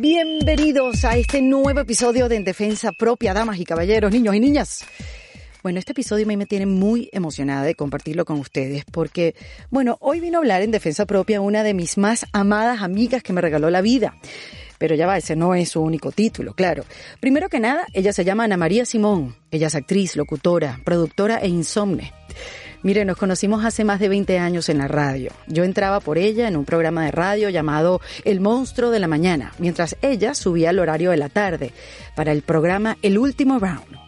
Bienvenidos a este nuevo episodio de En Defensa Propia, damas y caballeros, niños y niñas. Bueno, este episodio me tiene muy emocionada de compartirlo con ustedes porque, bueno, hoy vino a hablar en Defensa Propia una de mis más amadas amigas que me regaló la vida. Pero ya va, ese no es su único título, claro. Primero que nada, ella se llama Ana María Simón. Ella es actriz, locutora, productora e insomne. Mire, nos conocimos hace más de 20 años en la radio. Yo entraba por ella en un programa de radio llamado El Monstruo de la Mañana, mientras ella subía al horario de la tarde para el programa El Último Round.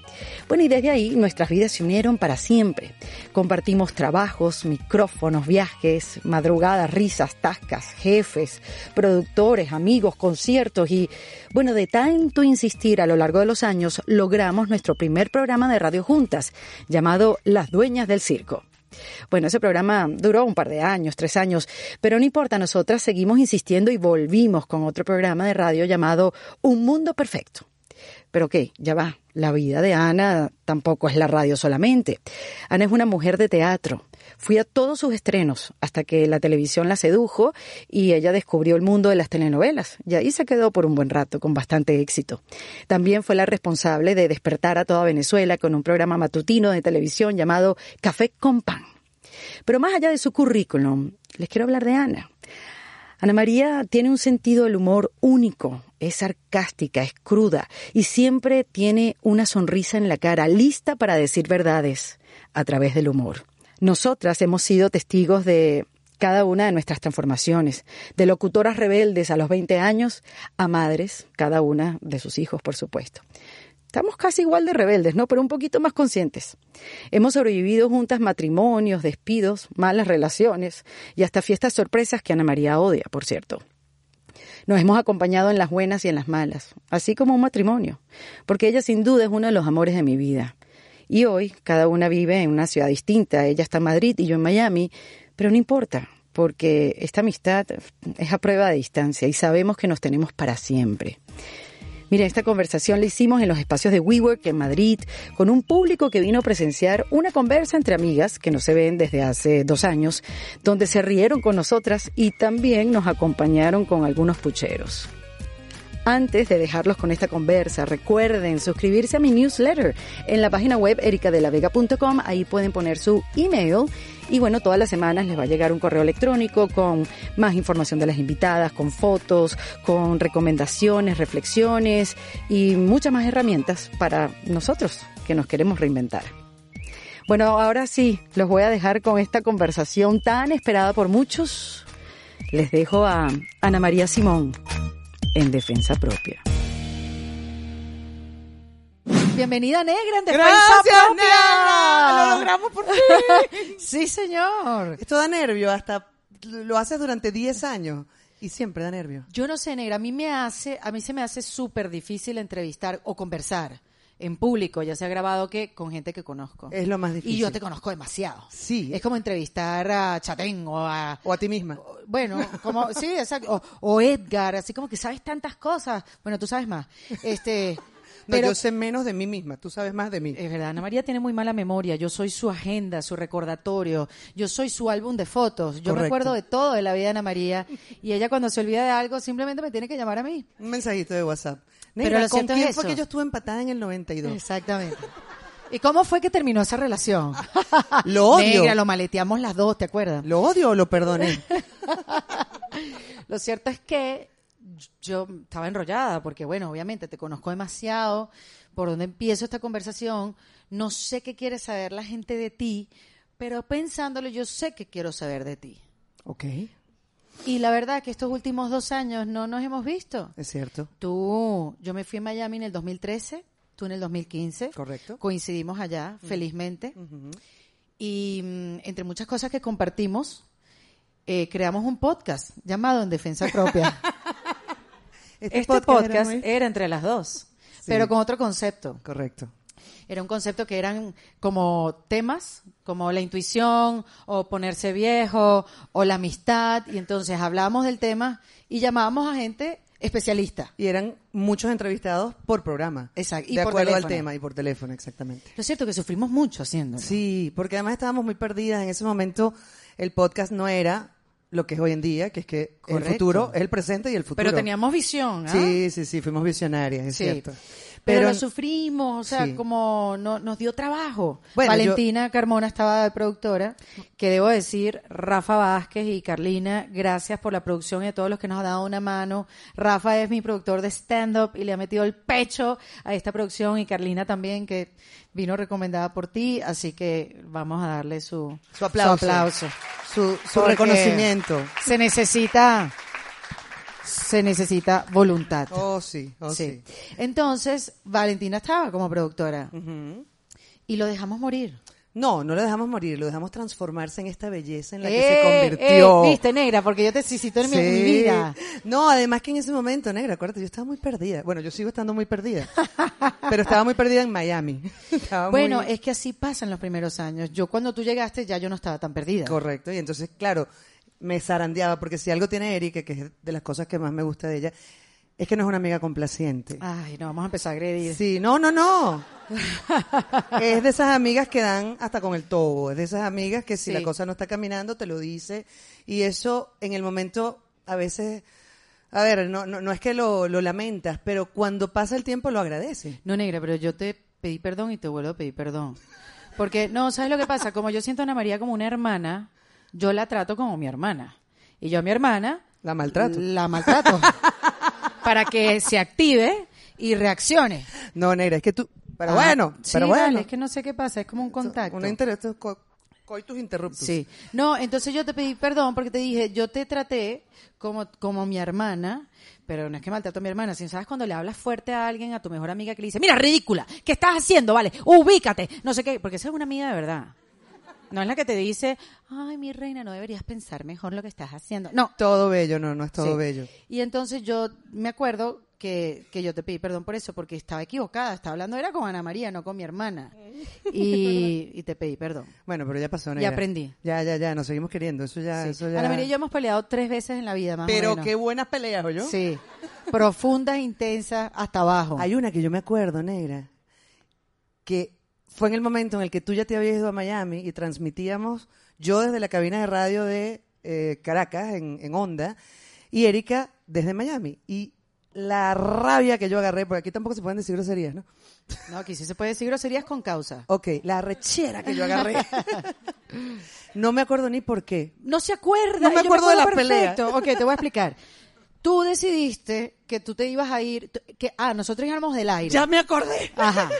Bueno, y desde ahí nuestras vidas se unieron para siempre. Compartimos trabajos, micrófonos, viajes, madrugadas, risas, tascas, jefes, productores, amigos, conciertos y, bueno, de tanto insistir a lo largo de los años, logramos nuestro primer programa de radio juntas, llamado Las Dueñas del Circo. Bueno, ese programa duró un par de años, tres años, pero no importa, nosotras seguimos insistiendo y volvimos con otro programa de radio llamado Un Mundo Perfecto. Pero qué, ya va, la vida de Ana tampoco es la radio solamente. Ana es una mujer de teatro. Fui a todos sus estrenos hasta que la televisión la sedujo y ella descubrió el mundo de las telenovelas. Y ahí se quedó por un buen rato, con bastante éxito. También fue la responsable de despertar a toda Venezuela con un programa matutino de televisión llamado Café con Pan. Pero más allá de su currículum, les quiero hablar de Ana. Ana María tiene un sentido del humor único, es sarcástica, es cruda y siempre tiene una sonrisa en la cara, lista para decir verdades a través del humor. Nosotras hemos sido testigos de cada una de nuestras transformaciones, de locutoras rebeldes a los 20 años a madres, cada una de sus hijos, por supuesto. Estamos casi igual de rebeldes, ¿no? Pero un poquito más conscientes. Hemos sobrevivido juntas matrimonios, despidos, malas relaciones y hasta fiestas sorpresas que Ana María odia, por cierto. Nos hemos acompañado en las buenas y en las malas, así como un matrimonio, porque ella sin duda es uno de los amores de mi vida. Y hoy cada una vive en una ciudad distinta, ella está en Madrid y yo en Miami, pero no importa, porque esta amistad es a prueba de distancia y sabemos que nos tenemos para siempre. Mira, esta conversación la hicimos en los espacios de WeWork en Madrid, con un público que vino a presenciar una conversa entre amigas que no se ven desde hace dos años, donde se rieron con nosotras y también nos acompañaron con algunos pucheros. Antes de dejarlos con esta conversa, recuerden suscribirse a mi newsletter en la página web ericadelavega.com. Ahí pueden poner su email y bueno, todas las semanas les va a llegar un correo electrónico con más información de las invitadas, con fotos, con recomendaciones, reflexiones y muchas más herramientas para nosotros que nos queremos reinventar. Bueno, ahora sí, los voy a dejar con esta conversación tan esperada por muchos. Les dejo a Ana María Simón en Defensa Propia. Bienvenida Negra en Defensa Gracias, Propia. Negra. Lo logramos por fin. sí, señor. Esto da nervio, hasta lo haces durante 10 años y siempre da nervio. Yo no sé, Negra, a mí me hace, a mí se me hace súper difícil entrevistar o conversar en público, ya sea grabado que con gente que conozco. Es lo más difícil. Y yo te conozco demasiado. Sí. Es como entrevistar a Chatén o a... O a ti misma. Bueno, como, sí, exacto. O, o Edgar, así como que sabes tantas cosas. Bueno, tú sabes más. Este... No, pero- yo sé menos de mí misma, tú sabes más de mí. Es verdad, Ana María tiene muy mala memoria. Yo soy su agenda, su recordatorio. Yo soy su álbum de fotos. Yo Correcto. recuerdo de todo de la vida de Ana María. Y ella cuando se olvida de algo simplemente me tiene que llamar a mí. Un mensajito de WhatsApp. Pero lo ¿con es fue eso. que yo estuve empatada en el 92? Exactamente. ¿Y cómo fue que terminó esa relación? Lo odio. Negra, lo maleteamos las dos, ¿te acuerdas? ¿Lo odio o lo perdoné? Lo cierto es que yo estaba enrollada porque, bueno, obviamente te conozco demasiado. ¿Por dónde empiezo esta conversación? No sé qué quiere saber la gente de ti, pero pensándolo, yo sé que quiero saber de ti. ok, Y la verdad que estos últimos dos años no nos hemos visto. es cierto. Tú, yo me fui a Miami en el 2013, tú en el 2015. Correcto. Coincidimos allá, felizmente. Y mm, entre muchas cosas que compartimos, eh, creamos un podcast llamado En Defensa Propia. este podcast, era muy- era entre las dos, pero con otro concepto. Correcto. Era un concepto que eran como temas, como la intuición, o ponerse viejo, o la amistad, y entonces hablábamos del tema y llamábamos a gente especialista. Y eran muchos entrevistados por programa. Exacto, y de por acuerdo al tema y por teléfono, exactamente. Lo cierto que sufrimos mucho haciéndolo. Sí, porque además estábamos muy perdidas. En ese momento el podcast no era lo que es hoy en día, que es que el futuro es el presente y el futuro. Pero teníamos visión, ¿ah? Sí, sí, sí, fuimos visionarias, es Sí. cierto. Pero, Pero lo sufrimos, o sea, Sí. como no, nos dio trabajo. Bueno, Valentina Carmona estaba de productora, que debo decir, Rafa Vázquez y Carlina, gracias por la producción y a todos los que nos han dado una mano. Rafa es mi productor de stand-up y le ha metido el pecho a esta producción y Carlina también, que vino recomendada por ti, así que vamos a darle su, Su aplauso. aplauso. su, su Porque reconocimiento. Se necesita, se necesita voluntad. Oh, sí, oh, Sí. sí. Entonces, Valentina estaba como productora y lo dejamos morir. No, no lo dejamos morir, lo dejamos transformarse en esta belleza en la que Eh, se convirtió. eh, Viste, negra, porque yo te necesito en mi, Sí. mi vida. No, además que en ese momento, negra, acuérdate, yo estaba muy perdida. Bueno, yo sigo estando muy perdida. pero estaba muy perdida en Miami. Estaba Bueno, muy- es que así pasan los primeros años. Yo cuando tú llegaste ya yo no estaba tan perdida. Correcto, y entonces, claro, me zarandeaba, porque si algo tiene Erika, que es de las cosas que más me gusta de ella, es que no es una amiga complaciente. Ay, no, vamos a empezar a agredir. Sí, no, no, no. es de esas amigas que dan hasta con el tobo, es de esas amigas que si Sí. la cosa no está caminando te lo dice y eso en el momento a veces, a ver, no, no, no es que lo, lo lamentas, pero cuando pasa el tiempo lo agradeces. No, negra, pero yo te pedí perdón y te vuelvo a pedir perdón. Porque, no, ¿sabes lo que pasa? Como yo siento a Ana María como una hermana, yo la trato como mi hermana. Y yo a mi hermana La maltrato. la maltrato. para que se active y reaccione. No, negra, es que tú, pero Ah, bueno, sí, pero bueno. dale, es que no sé qué pasa, es como un contacto. Una inter- estos co- coitus interruptus. Sí. No, entonces yo te pedí perdón porque te dije, yo te traté como, como mi hermana, pero no es que maltrato a mi hermana, sino sabes cuando le hablas fuerte a alguien, a tu mejor amiga que le dice, mira, ridícula, ¿qué estás haciendo? Vale, ubícate, no sé qué, porque esa es una amiga de verdad. No es la que te dice, ay, mi reina, no deberías pensar mejor lo que estás haciendo. No, Todo bello, no, no es todo Sí. bello. Y entonces yo me acuerdo que, que yo te pedí perdón por eso, porque estaba equivocada, estaba hablando era con Ana María, no con mi hermana. Y, y te pedí perdón. Bueno, pero ya pasó, Y negra. aprendí. Ya, ya, ya, nos seguimos queriendo, eso ya, Sí. eso ya. Ana María y yo hemos peleado tres veces en la vida, más o Pero menos. qué buenas peleas, ¿o yo? Sí, profundas, intensas, hasta abajo. Hay una que yo me acuerdo, negra, que fue en el momento en el que tú ya te habías ido a Miami y transmitíamos yo desde la cabina de radio de eh, Caracas, en, en Onda, y Erika desde Miami. Y la rabia que yo agarré, porque aquí tampoco se pueden decir groserías, ¿no? No, aquí sí se puede decir groserías con causa. Ok, la rechera que yo agarré. no me acuerdo ni por qué. No se acuerda. No me yo acuerdo de las perfecto. Ok, te voy a explicar. Tú decidiste que tú te ibas a ir, que, ah, nosotros íbamos del aire. Ya me acordé. Ajá.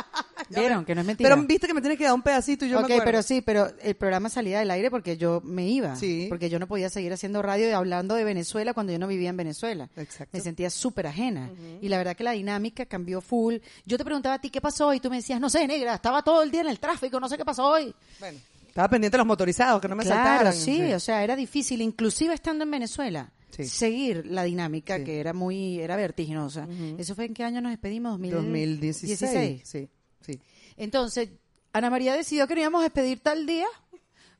Vieron que no es mentira. Pero viste que me tienes que dar un pedacito y yo ok, me pero sí, pero el programa salía del aire porque yo me iba. Sí. Porque yo no podía seguir haciendo radio y hablando de Venezuela cuando yo no vivía en Venezuela. Exacto. Me sentía súper ajena. Y la verdad que la dinámica cambió full. Yo te preguntaba a ti qué pasó y tú me decías, no sé, negra, estaba todo el día en el tráfico, no sé qué pasó hoy. Bueno, estaba pendiente de los motorizados, que no me claro, saltaran. sí, o sea, era difícil, inclusive estando en Venezuela. Sí. Seguir la dinámica Sí. que era muy, era vertiginosa. ¿Eso fue en qué año nos despedimos? 2000 2016. 16. Sí, sí. Entonces, Ana María decidió que nos íbamos a despedir tal día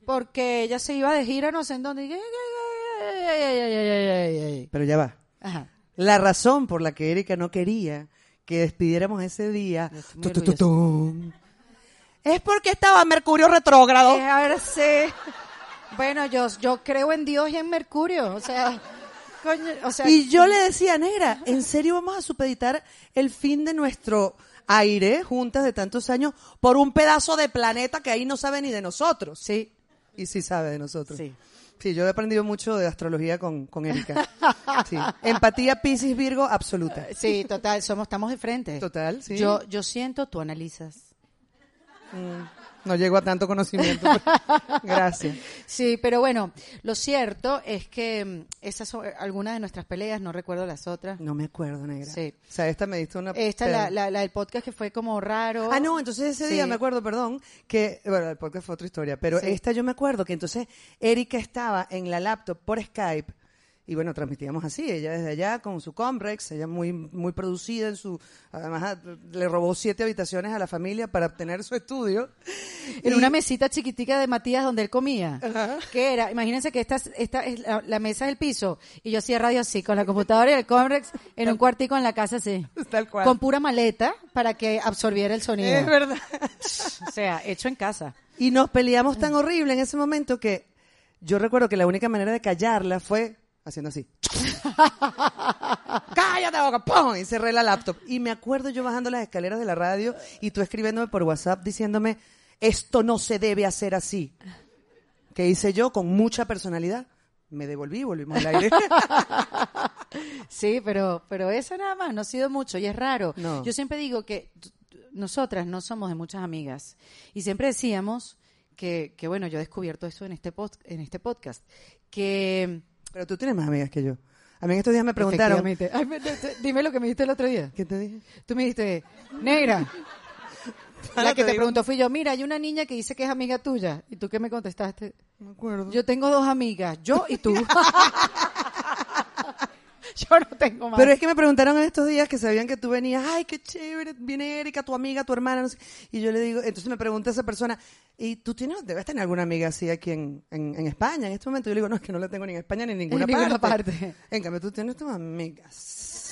porque ella se iba de gira no sé en dónde. Pero ya va. Ajá. La razón por la que Erika no quería que despidiéramos ese día tu, tu, tu, tum, es porque estaba Mercurio retrógrado. A ver, sí. Bueno, yo, yo creo en Dios y en Mercurio. O sea, coño, o sea, Y yo le decía, negra, ¿en serio vamos a supeditar el fin de nuestro aire juntas de tantos años por un pedazo de planeta que ahí no sabe ni de nosotros? sí, Y sí sabe de nosotros. sí. Sí, yo he aprendido mucho de astrología con, con Erika. Sí. Empatía Piscis Virgo absoluta. Sí, total, somos, estamos de frente. Total, sí. Yo, yo siento, tú analizas. No llego a tanto conocimiento. Gracias. Sí, pero bueno, lo cierto es que mm, esas son algunas de nuestras peleas, no recuerdo las otras. No me acuerdo, negra. Sí. O sea, esta me diste una... Esta, la, la, la del podcast que fue como raro. Ah, no, entonces ese Sí. día me acuerdo, perdón, que, bueno, el podcast fue otra historia, pero Sí. esta yo me acuerdo que entonces Erika estaba en la laptop por Skype y bueno, transmitíamos así, ella desde allá con su Comrex, ella muy muy producida en su, además ah, le robó siete habitaciones a la familia para obtener su estudio. En Y- una mesita chiquitica de Matías donde él comía. Ajá. Que era, imagínense que esta, es- esta es la, la mesa del piso y yo hacía radio así, con la computadora y el Comrex en un cuartico en la casa así. Tal cual. Con pura maleta para que absorbiera el sonido. Es verdad. O sea, hecho en casa. Y nos peleamos tan horrible en ese momento que yo recuerdo que la única manera de callarla fue haciendo así. ¡Cállate, boca! ¡Pum! Y cerré la laptop. Y me acuerdo yo bajando las escaleras de la radio y tú escribiéndome por WhatsApp diciéndome, esto no se debe hacer así. ¿Qué hice yo con mucha personalidad? Me devolví y volvimos al aire. Sí, pero, pero eso nada más, no ha sido mucho y es raro. No. Yo siempre digo que nosotras no somos de muchas amigas y siempre decíamos que, que bueno, yo he descubierto eso en este, pod- en este podcast, que... Pero tú tienes más amigas que yo. A mí en estos días me preguntaron. Ay, dime lo que me dijiste el otro día. ¿Qué te dije? Tú me dijiste, negra. La que te preguntó fui yo, mira, hay una niña que dice que es amiga tuya. ¿Y tú qué me contestaste? Me acuerdo. Yo tengo dos amigas, yo y tú. yo no tengo más. Pero es que me preguntaron en estos días que sabían que tú venías, ay, qué chévere, viene Erika, tu amiga, tu hermana, no sé. Y yo le digo, entonces me pregunta esa persona, ¿y tú tienes, debes tener alguna amiga así aquí en, en, en España en este momento? Yo le digo, no, es que no la tengo ni en España ni en ninguna, En ninguna parte. En cambio, tú tienes tus amigas.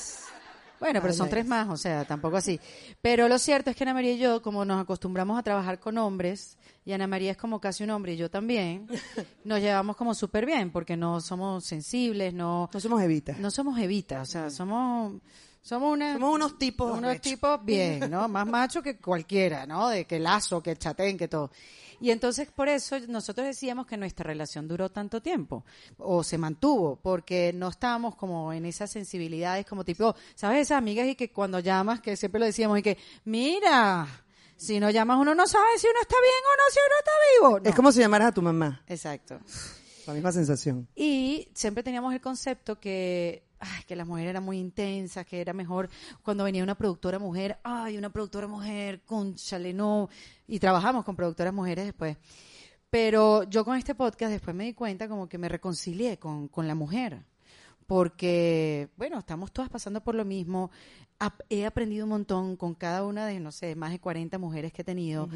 Bueno, pero son tres más, o sea, tampoco así. Pero lo cierto es que Ana María y yo, como nos acostumbramos a trabajar con hombres, y Ana María es como casi un hombre y yo también, nos llevamos como súper bien, porque no somos sensibles, no, No somos evitas. no somos evitas, o sea, somos, somos una... Somos unos tipos unos tipos bien, ¿no? Más macho que cualquiera, ¿no? De que lazo, que chatén, que todo. Y entonces por eso nosotros decíamos que nuestra relación duró tanto tiempo o se mantuvo porque no estábamos como en esas sensibilidades como tipo, ¿sabes? Esas amigas y que cuando llamas, que siempre lo decíamos y que, mira, si no llamas uno no sabe si uno está bien o no, si uno está vivo. No. Es como si llamaras a tu mamá. Exacto. La misma sensación. Y siempre teníamos el concepto que, ay, que las mujeres eran muy intensas, que era mejor cuando venía una productora mujer, ay, una productora mujer, conchale, no. Y trabajamos con productoras mujeres después. Pero yo con este podcast después me di cuenta como que me reconcilié con, con la mujer. Porque, bueno, estamos todas pasando por lo mismo. He aprendido un montón con cada una de, no sé, más de 40 mujeres que he tenido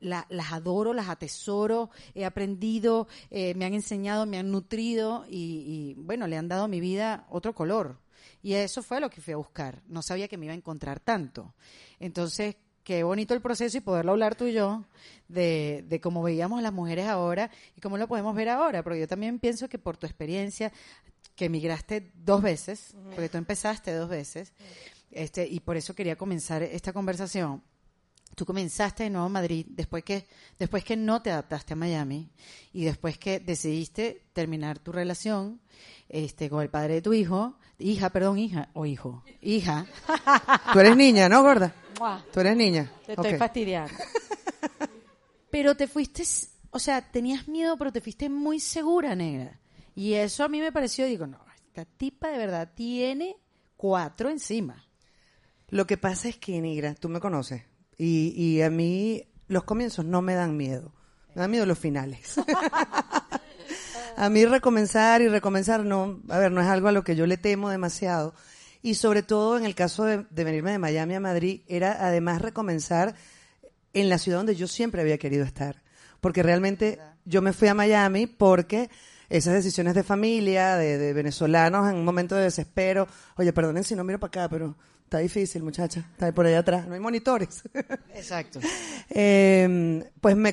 la- las adoro, las atesoro, he aprendido, eh, me han enseñado, me han nutrido y, y, bueno, le han dado a mi vida otro color. Y eso fue lo que fui a buscar. No sabía que me iba a encontrar tanto. Entonces, qué bonito el proceso y poderlo hablar tú y yo de, de cómo veíamos a las mujeres ahora y cómo lo podemos ver ahora. Porque yo también pienso que por tu experiencia, que emigraste dos veces, porque tú empezaste dos veces, este, y por eso quería comenzar esta conversación tú comenzaste de nuevo en Madrid después que después que no te adaptaste a Miami y después que decidiste terminar tu relación este con el padre de tu hijo hija perdón hija o hijo hija. Tú eres niña, ¿no, gorda? Mua, Tú eres niña. te estoy fastidiando. Pero te fuiste o sea tenías miedo pero te fuiste muy segura negra. Y eso a mí me pareció digo no esta tipa de verdad tiene cuatro encima. Lo que pasa es que, Negra, tú me conoces. Y, y a mí los comienzos no me dan miedo. Me dan miedo los finales. a mí recomenzar y recomenzar, no, a ver, no es algo a lo que yo le temo demasiado. Y sobre todo en el caso de, de venirme de Miami a Madrid, era además recomenzar en la ciudad donde yo siempre había querido estar. Porque realmente yo me fui a Miami porque esas decisiones de familia, de, de venezolanos en un momento de desespero, oye, perdonen si no miro para acá, pero está difícil, muchacha, está por allá atrás, no hay monitores. exacto Eh, pues me,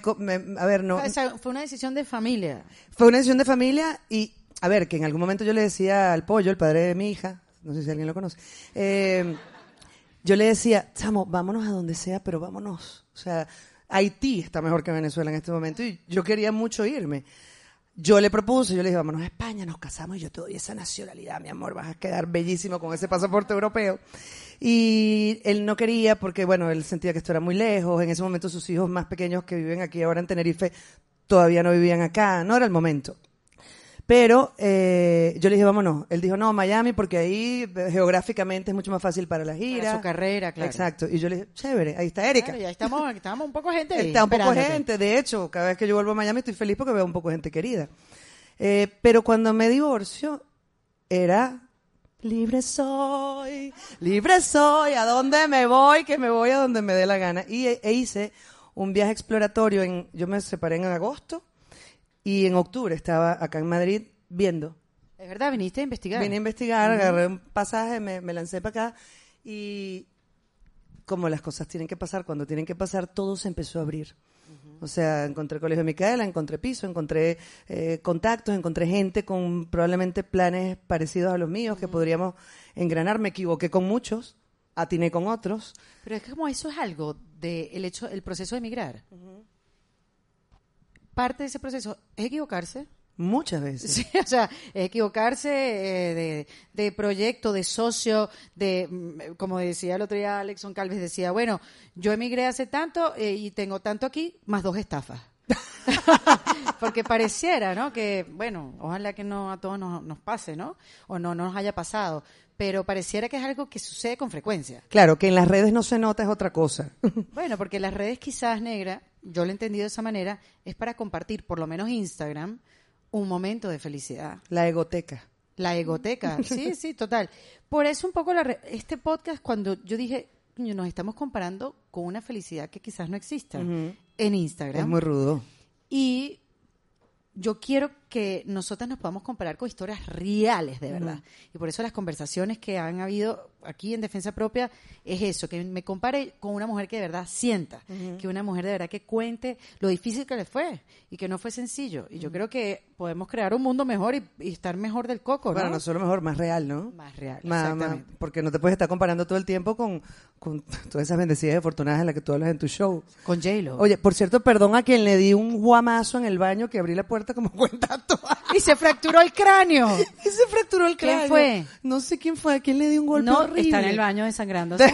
a ver, no, O sea, fue una decisión de familia fue una decisión de familia y, a ver, que en algún momento yo le decía al pollo, el padre de mi hija, no sé si alguien lo conoce, eh, yo le decía, chamo, vámonos a donde sea, pero vámonos. O sea, Haití está mejor que Venezuela en este momento y yo quería mucho irme. Yo le propuse, yo le dije, vámonos a España, nos casamos y yo te doy esa nacionalidad, mi amor, vas a quedar bellísimo con ese pasaporte europeo. Y él no quería porque, bueno, él sentía que esto era muy lejos. En ese momento sus hijos más pequeños que viven aquí ahora en Tenerife todavía no vivían acá, no era el momento. Pero eh, yo le dije, vámonos. Él dijo, no, Miami, porque ahí eh, geográficamente es mucho más fácil para la gira. Para su carrera, claro. Exacto. Y yo le dije, chévere, ahí está Erika. Claro, ya estamos, estamos un poco gente ahí, Está un poco gente, de hecho, cada vez que yo vuelvo a Miami estoy feliz porque veo un poco gente querida. Eh, pero cuando me divorcio, era libre soy, libre soy, a dónde me voy, que me voy a donde me dé la gana. Y e, e hice un viaje exploratorio, en, yo me separé en agosto y en octubre estaba acá en Madrid viendo. Es verdad, viniste a investigar. Vine a investigar, agarré un pasaje, me, me lancé para acá y como las cosas tienen que pasar, cuando tienen que pasar, todo se empezó a abrir. O sea, encontré Colegio Micaela, encontré piso, encontré eh, contactos, encontré gente con probablemente planes parecidos a los míos que podríamos engranar. Me equivoqué con muchos, atiné con otros. Pero es que como eso es algo del hecho, el proceso de emigrar. Parte de ese proceso es equivocarse. Muchas veces. Sí, o sea, equivocarse eh, de, de proyecto, de socio, de, mm, como decía el otro día Alexon Calves, decía, bueno, yo emigré hace tanto eh, y tengo tanto aquí, más dos estafas. Porque pareciera, ¿no? Que, bueno, ojalá que no a todos nos, nos pase, ¿no? O no, no nos haya pasado. Pero pareciera que es algo que sucede con frecuencia. Claro, que en las redes no se nota es otra cosa. Bueno, porque las redes quizás negra, yo lo he entendido de esa manera, es para compartir, por lo menos Instagram, un momento de felicidad. La egoteca. La egoteca, sí, sí, total. Por eso un poco la re- este podcast, cuando yo dije, "Coño, nos estamos comparando con una felicidad que quizás no exista en Es Instagram. muy rudo. Y yo quiero que nosotras nos podamos comparar con historias reales, de verdad. Y por eso las conversaciones que han habido aquí en Defensa Propia es eso, que me compare con una mujer que de verdad sienta, que una mujer de verdad que cuente lo difícil que le fue y que no fue sencillo. Y yo creo que podemos crear un mundo mejor y, y estar mejor del coco, ¿no? Bueno, no solo mejor, más real, ¿no? Más real, Más- más- exactamente. porque no te puedes estar comparando todo el tiempo con, con todas esas bendecidas y afortunadas en las que tú hablas en tu show. Con J-Lo. Oye, por cierto, perdón a quien le di un guamazo en el baño que abrí la puerta como cuenta Y se fracturó el cráneo. Y se fracturó el ¿Quién cráneo. fue? No sé quién fue, a quién le di un golpe No, horrible. está en el baño desangrándose.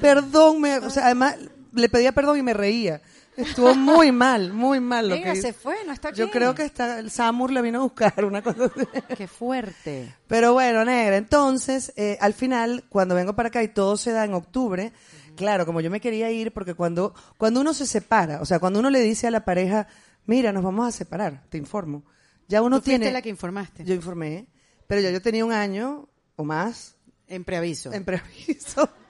Perdón, me, o sea, además le pedía perdón y me reía. Estuvo muy mal, muy mal lo que se hizo. fue, no está aquí. Yo creo que está, el Samur la vino a buscar, una cosa. Qué fuerte. Pero bueno, negra, entonces, eh, al final, cuando vengo para acá y todo se da en octubre, claro, como yo me quería ir, porque cuando, cuando uno se separa, o sea, cuando uno le dice a la pareja, mira, nos vamos a separar, te informo, ya uno Tú tiene... la que informaste. Yo informé, pero ya yo tenía un año o más En preaviso. en preaviso.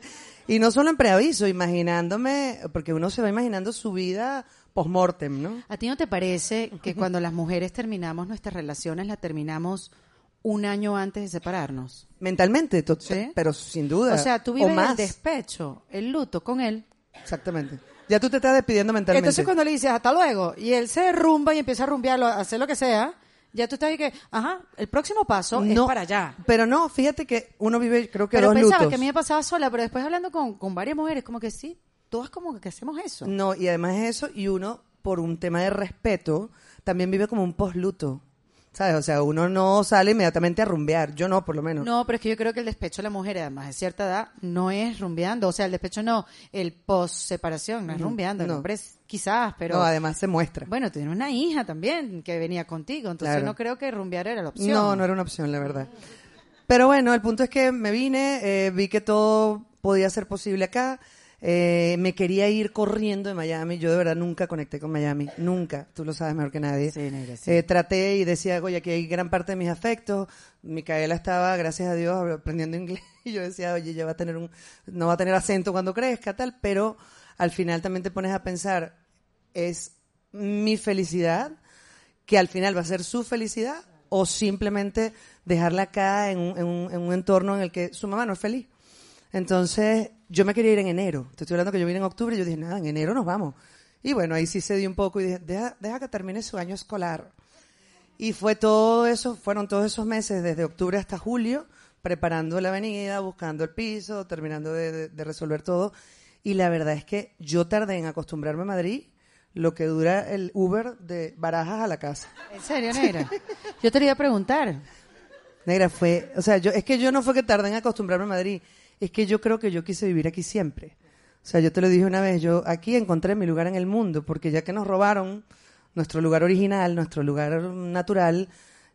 Y no solo en preaviso, imaginándome, porque uno se va imaginando su vida post-mortem, ¿no? ¿A ti no te parece que cuando las mujeres terminamos nuestras relaciones, las terminamos un año antes de separarnos? Mentalmente, Sí. pero sin duda. O sea, tú vives el más. despecho, el luto con él. Exactamente. Ya tú te estás despidiendo mentalmente. Entonces cuando le dices hasta luego y él se derrumba y empieza a rumbearlo, a hacer lo que sea, ya tú estás ahí que, ajá, el próximo paso es para allá. Pero no, fíjate que uno vive, creo que Pero dos pensaba lutos. que a mí me pasaba sola, pero después hablando con, con varias mujeres, como que sí, todas como que hacemos eso. No, y además es eso, y uno, por un tema de respeto, también vive como un post-luto. ¿Sabes? O sea, uno no sale inmediatamente a rumbear. Yo no, por lo menos. No, pero es que yo creo que el despecho de la mujer, además de cierta edad, no es rumbeando. O sea, el despecho no, el post-separación no es rumbeando. El no. hombre es quizás, pero... No, además se muestra. Bueno, tienes una hija también que venía contigo, entonces Claro. no creo que rumbear era la opción. No, no era una opción, la verdad. Pero bueno, el punto es que me vine, eh, vi que todo podía ser posible acá. Eh, me quería ir corriendo de Miami. Yo de verdad nunca conecté con Miami. Nunca. Tú lo sabes mejor que nadie. Sí, negra, sí. Eh, traté y decía, oye, aquí hay gran parte de mis afectos. Micaela estaba, gracias a Dios, aprendiendo inglés. Y yo decía, oye, ya va a tener un, no va a tener acento cuando crezca, tal. Pero al final también te pones a pensar, es mi felicidad que al final va a ser su felicidad o simplemente dejarla acá en un, en un- en un entorno en el que su mamá no es feliz. Entonces, yo me quería ir en enero. Te estoy hablando que yo vine en octubre y yo dije, nada, en enero nos vamos. Y bueno, ahí sí se dio un poco y dije, deja, deja que termine su año escolar. Y fue todo eso, fueron todos esos meses, desde octubre hasta julio, preparando la avenida, buscando el piso, terminando de, de- de resolver todo. Y la verdad es que yo tardé en acostumbrarme a Madrid lo que dura el Uber de Barajas a la casa. ¿En serio, negra? Yo te iba a preguntar. Negra, fue, o sea, yo, es que yo no fue que tardé en acostumbrarme a Madrid, es que yo creo que yo quise vivir aquí siempre. O sea, yo te lo dije una vez, yo aquí encontré mi lugar en el mundo, porque ya que nos robaron nuestro lugar original, nuestro lugar natural,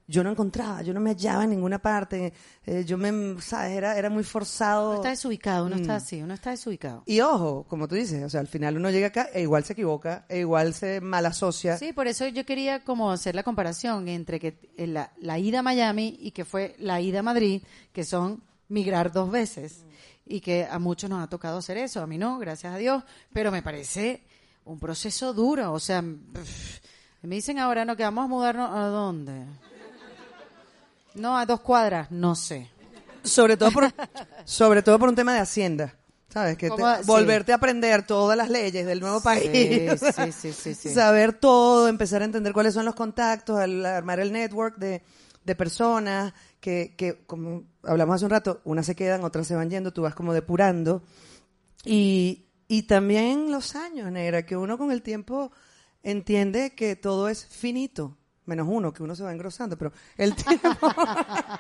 yo no encontraba, yo no me hallaba en ninguna parte, eh, yo me, sabes, era, era muy forzado. Uno está desubicado, uno Mm. está así, uno está desubicado. Y ojo, como tú dices, o sea, al final uno llega acá e igual se equivoca, e igual se malasocia. Sí, por eso yo quería como hacer la comparación entre que eh, la, la ida a Miami y que fue la ida a Madrid, que son migrar dos veces. Y que a muchos nos ha tocado hacer eso, a mí no, gracias a Dios, pero me parece un proceso duro. O sea, me dicen ahora, no, que vamos a mudarnos a dónde. No, a dos cuadras, no sé. Sobre todo por, sobre todo por un tema de hacienda. ¿Sabes? Que te- volverte a aprender todas las leyes del nuevo país. Sí, sí, sí, sí, sí. Saber todo, empezar a entender cuáles son los contactos, al armar el network de, de personas que, que, como hablamos hace un rato, unas se quedan, otras se van yendo, tú vas como depurando. Y, y también los años, negra, que uno con el tiempo entiende que todo es finito, menos uno, que uno se va engrosando, pero el tiempo,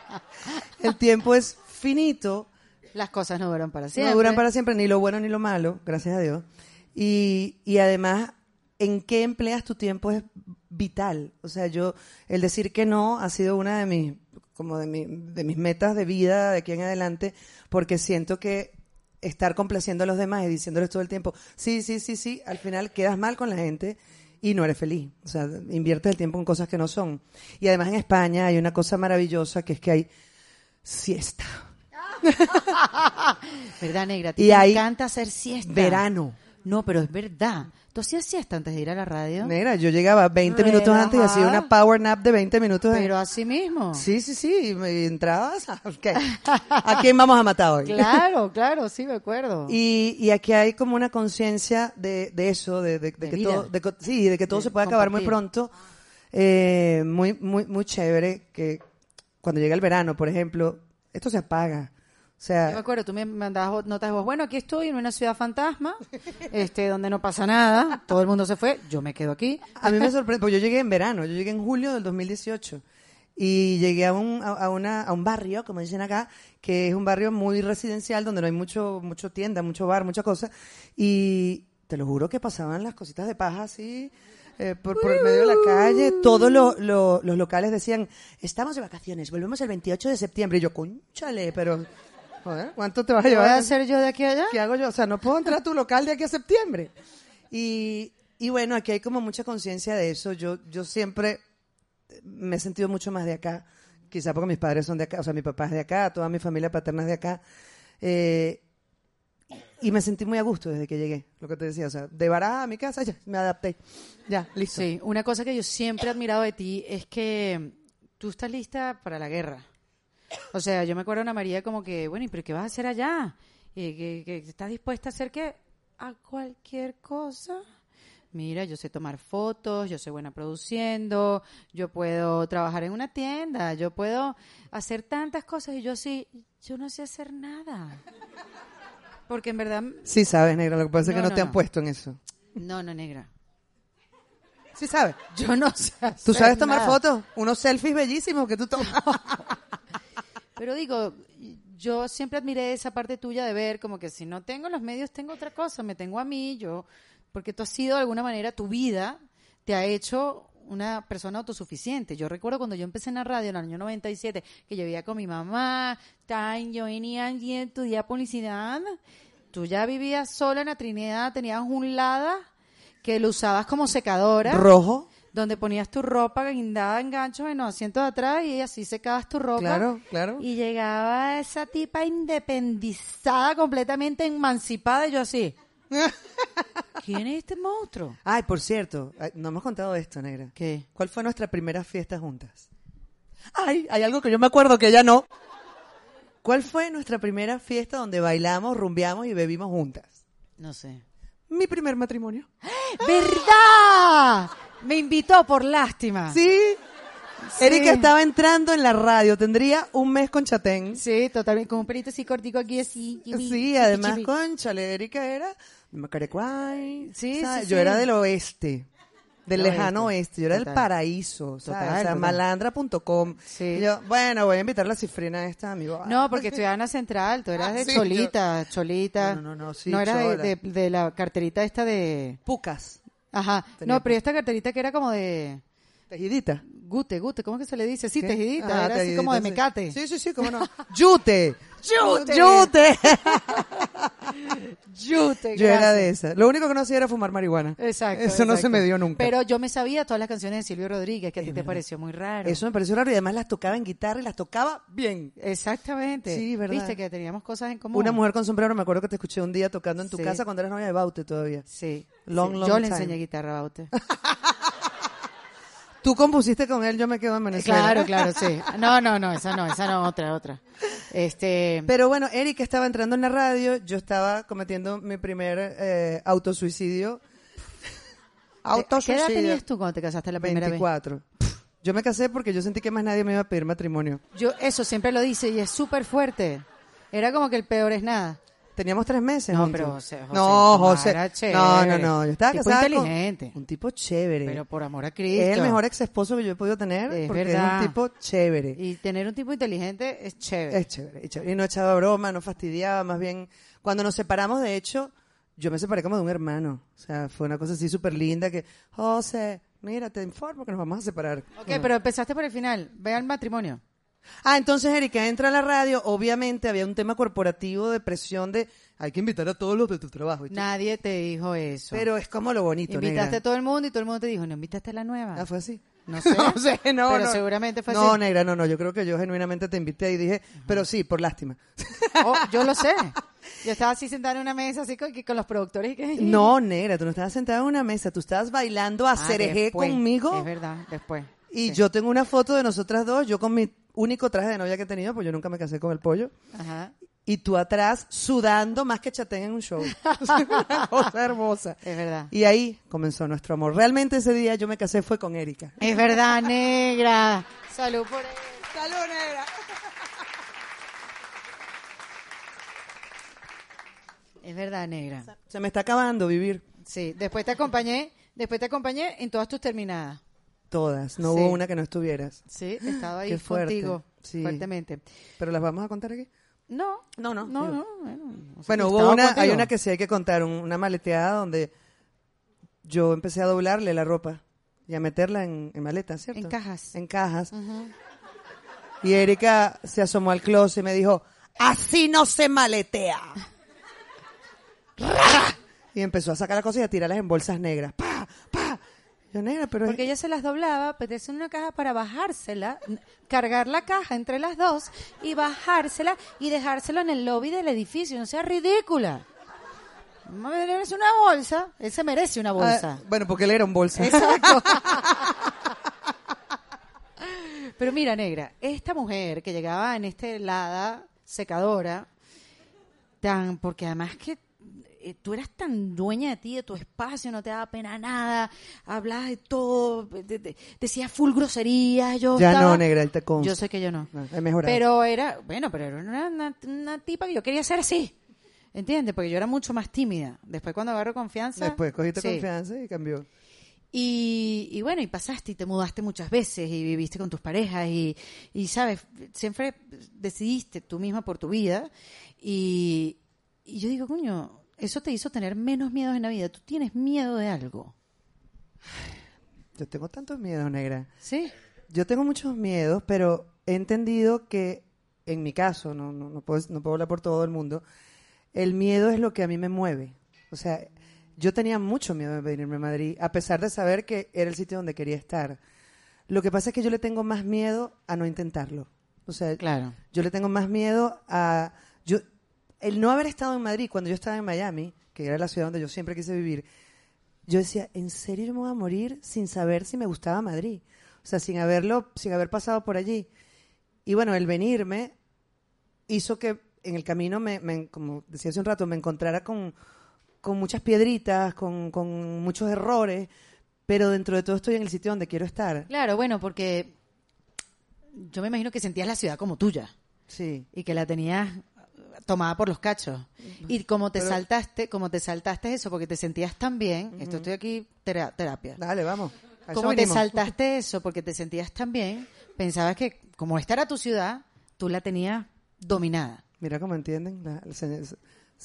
el tiempo es finito Las cosas no duran para siempre. no duran para siempre, ni lo bueno ni lo malo, gracias a Dios. Y, y además, en qué empleas tu tiempo es vital. O sea, yo, el decir que no ha sido una de mis, como de, mi- de mis metas de vida de aquí en adelante, porque siento que estar complaciendo a los demás y diciéndoles todo el tiempo, sí, sí, sí, sí, al final quedas mal con la gente y no eres feliz. O sea, inviertes el tiempo en cosas que no son. Y además en España hay una cosa maravillosa que es que hay siesta. ¿Verdad, negra? Y te hay encanta hacer siesta. Verano. No, pero es verdad. ¿Tú hacías siesta antes de ir a la radio? Mira, yo llegaba 20 minutos antes y hacía una power nap de 20 minutos. Pero así mismo. Sí, sí, sí, me entrabas. ¿qué? ¿A quién vamos a matar hoy? Claro, claro, sí me acuerdo. Y, y aquí hay como una conciencia de, de eso, de, de- de De que vida. todo, sí, de que todo se puede acabar muy pronto. Eh, muy, muy, muy chévere que cuando llega el verano, por ejemplo, esto se apaga. O Yo me acuerdo, tú me mandabas notas de voz. Bueno, aquí estoy en una ciudad fantasma, este, donde no pasa nada, todo el mundo se fue, yo me quedo aquí. A mí me sorprende, porque yo llegué en verano, yo llegué en julio del 2018 y llegué a un, a, a una, a un barrio, como dicen acá, que es un barrio muy residencial donde no hay mucho, mucho tienda, mucho bar, mucha cosa y te lo juro que pasaban las cositas de paja así eh, por, por el medio de la calle. Todos lo- lo- los locales decían, estamos de vacaciones, volvemos el 28 de septiembre. Y yo, conchale, pero, joder, ¿cuánto te vas a ¿Qué voy llevar? a hacer yo de aquí a allá? ¿Qué hago yo? O sea, no puedo entrar a tu local de aquí a septiembre. Y, y bueno, aquí hay como mucha conciencia de eso. Yo, yo siempre me he sentido mucho más de acá. Quizá porque mis padres son de acá, o sea, mi papá es de acá, toda mi familia paterna es de acá. Eh, y me sentí muy a gusto desde que llegué, lo que te decía. O sea, de Baraja a mi casa, ya, me adapté. Ya, listo. Sí, una cosa que yo siempre he admirado de ti es que tú estás lista para la guerra. O sea, yo me acuerdo a Ana María como que, bueno, ¿y pero qué vas a hacer allá? ¿Y que, que estás dispuesta a hacer qué? A cualquier cosa. Mira, yo sé tomar fotos, yo soy buena produciendo, yo puedo trabajar en una tienda, yo puedo hacer tantas cosas y yo sí, yo no sé hacer nada. Porque en verdad, Sí sabes, negra, lo que pasa es que No, te han puesto en eso. no, no, negra. Sí sabes. Yo no sé. ¿Tú hacer sabes tomar nada. fotos? Unos selfies bellísimos que tú tomas. Pero digo, yo siempre admiré esa parte tuya de ver como que si no tengo los medios, tengo otra cosa, me tengo a mí, yo, porque tú has sido de alguna manera, tu vida te ha hecho una persona autosuficiente. Yo recuerdo cuando yo empecé en la radio en el año 97, que yo vivía con mi mamá, tan, yo venía allí estudiar publicidad, tú ya vivías sola en la Trinidad, tenías un lada que lo usabas como secadora Rojo. Donde ponías tu ropa guindada en ganchos en los asientos de atrás y así secabas tu ropa. Claro, claro. Y llegaba esa tipa independizada, completamente emancipada, y yo así. ¿Quién es este monstruo? Ay, por cierto, no hemos contado esto, negra. ¿Qué? ¿Cuál fue nuestra primera fiesta juntas? Ay, hay algo que yo me acuerdo que ella no. ¿Cuál fue nuestra primera fiesta donde bailamos, rumbeamos y bebimos juntas? No sé. Mi primer matrimonio. ¡Verdad! Me invitó por lástima. Sí. Erika estaba entrando en la radio, tendría un mes con Chatén. Sí, totalmente. Con un pelito así cortico aquí, así. chibi, Sí, además, chibi. conchale, Erika era de Macarecuay. Sí, Yo sí. era del oeste, del lejano oeste. Yo era del paraíso, ¿sabes? Total, o sea, malandra.com. Sí. Yo, bueno, voy a invitar a la cifrina esta, amigo. No, porque tú eras Ana Central, tú eras Ah, de sí, Cholita, Cholita. No, no, no, sí, No era de, de- de la carterita esta de... Pucas, Ajá. Tenía No, pero esta carterita que era como de... tejidita. Gute, gute, ¿cómo es que se le dice? Sí, ¿Qué? tejidita, Ajá, era así tejidita, como de mecate. Sí, sí, sí, cómo no. Yute. Yute. Yute. Yute, Yo era de esa. Lo único que no hacía era fumar marihuana. Exacto. Eso no se me dio nunca. Pero yo me sabía todas las canciones de Silvio Rodríguez, que a ti te pareció muy raro. Eso me pareció raro y además las tocaba en guitarra y las tocaba bien. Exactamente. Sí, verdad. Viste que teníamos cosas en común. Una mujer con sombrero, me acuerdo que te escuché un día tocando en tu Sí. casa cuando eras novia de Baute todavía. Sí. Long, sí. long yo le time. enseñé guitarra a Baute. Tú compusiste con él, yo me quedo en Venezuela. Claro, claro, sí. No, no, no, esa no, esa no, otra, otra. Este, Pero bueno, Erika estaba entrando en la radio, yo estaba cometiendo mi primer eh, autosuicidio. ¿Qué edad tenías tú cuando te casaste la primera 24. Yo me casé porque yo sentí que más nadie me iba a pedir matrimonio. vez? Yo, eso siempre lo dice y es súper fuerte. Era como que el peor es nada. Teníamos tres meses. No, juntos. pero José- José, no, José. era chévere. no, no, no. Yo estaba Tipo casada con inteligente. un tipo chévere. Pero por amor a Cristo. es el mejor ex esposo que yo he podido tener Es porque verdad. es un tipo chévere. Y tener un tipo inteligente es chévere. Es chévere, es chévere. Y no echaba broma, no fastidiaba, más bien. Cuando nos separamos, de hecho, yo me separé como de un hermano. O sea, fue una cosa así súper linda que, José, mira, te informo que nos vamos a separar. ok, pero empezaste por el final. Ve al matrimonio. Ah, entonces Erika entra a la radio, obviamente había un tema corporativo de presión de hay que invitar a todos los de tu trabajo. tú- Nadie te dijo eso. Pero es como lo bonito, Invitaste negra. a todo el mundo y todo el mundo te dijo, no invitaste a la nueva. Ah, fue así. No sé. no sé, no, Pero no. seguramente fue No, así. negra, no, no, yo creo que yo genuinamente te invité y dije, pero sí, por lástima. Oh, yo lo sé. Yo estaba así sentada en una mesa así con, con los productores y que... No, negra, tú no estabas sentada en una mesa, tú estabas bailando a Ah, cereje conmigo. Es verdad, después. Y Sí. yo tengo una foto de nosotras dos, yo con mi único traje de novia que he tenido, pues yo nunca me casé con el pollo. Ajá. Y tú atrás sudando más que chatén en un show. una cosa hermosa. Es verdad. Y ahí comenzó nuestro amor. Realmente ese día yo me casé fue con Erika. Es verdad, negra. Salud por él. ¡Salud, negra! Es verdad, negra. Se me está acabando vivir. Sí, después te acompañé, después te acompañé en todas tus terminadas. Todas. No Sí. hubo una que no estuvieras. Sí, estaba ahí Qué fuerte. contigo Sí. fuertemente. ¿Pero las vamos a contar aquí? No, No, no. no, no. Bueno, o sea, Bueno, estaba hubo una, contigo. hay una que sí hay que contar, un- una maleteada donde yo empecé a doblarle la ropa y a meterla en, en maletas, ¿cierto? En cajas. En cajas. Y Erika se asomó al closet y me dijo, así no se maletea. Y empezó a sacar las cosas y a tirarlas en bolsas negras. ¡Pa! ¡Pa! Yo, negra, pero... es- Porque ella se las doblaba, meterse en una caja para bajársela, cargar la caja entre las dos y bajársela y dejársela en el lobby del edificio. No sea ridícula. Es una bolsa. Él se merece una Ah, bolsa. bueno, porque él era un bolsa. Exacto. Pero mira, negra, esta mujer que llegaba en esta helada secadora, tan, porque además que eh, tú eras tan dueña de ti, de tu espacio, no te daba pena nada, hablabas de todo, de- de- decías full grosería, yo ya estaba- no, negra, consta. Yo sé que yo no. No, mejorado. Pero era, bueno, pero era una, una- una tipa que yo quería ser así. ¿Entiendes? Porque yo era mucho más tímida. Después cuando agarro confianza. Después cogiste sí. confianza y cambió. Y, y bueno, y pasaste y te mudaste muchas veces y viviste con tus parejas y, y sabes, siempre decidiste tú misma por tu vida. Y, y yo digo, coño, eso te hizo tener menos miedos en la vida. Tú tienes miedo de algo. Yo tengo tantos miedos, negra. ¿Sí? Yo tengo muchos miedos, pero he entendido que, en mi caso, no, no, no, puedo, no puedo hablar por todo el mundo, el miedo es lo que a mí me mueve. O sea, yo tenía mucho miedo de venirme a Madrid, a pesar de saber que era el sitio donde quería estar. Lo que pasa es que yo le tengo más miedo a no intentarlo. O sea, Claro. yo le tengo más miedo a... Yo, el no haber estado en Madrid cuando yo estaba en Miami, que era la ciudad donde yo siempre quise vivir, yo decía, ¿en serio yo me voy a morir sin saber si me gustaba Madrid? O sea, sin haberlo, sin haber pasado por allí. Y bueno, el venirme hizo que en el camino, me, me- como decía hace un rato, me encontrara con, con muchas piedritas, con, con muchos errores, pero dentro de todo estoy en el sitio donde quiero estar. Claro, bueno, porque yo me imagino que sentías la ciudad como tuya Sí. y que la tenías tomada por los cachos. Y como te Pero- saltaste, como te saltaste eso porque te sentías tan bien, esto estoy aquí tera- terapia. Dale, vamos. A Como te saltaste eso porque te sentías tan bien, pensabas que como esta era tu ciudad, tú la tenías dominada. Mira cómo entienden la, la señal,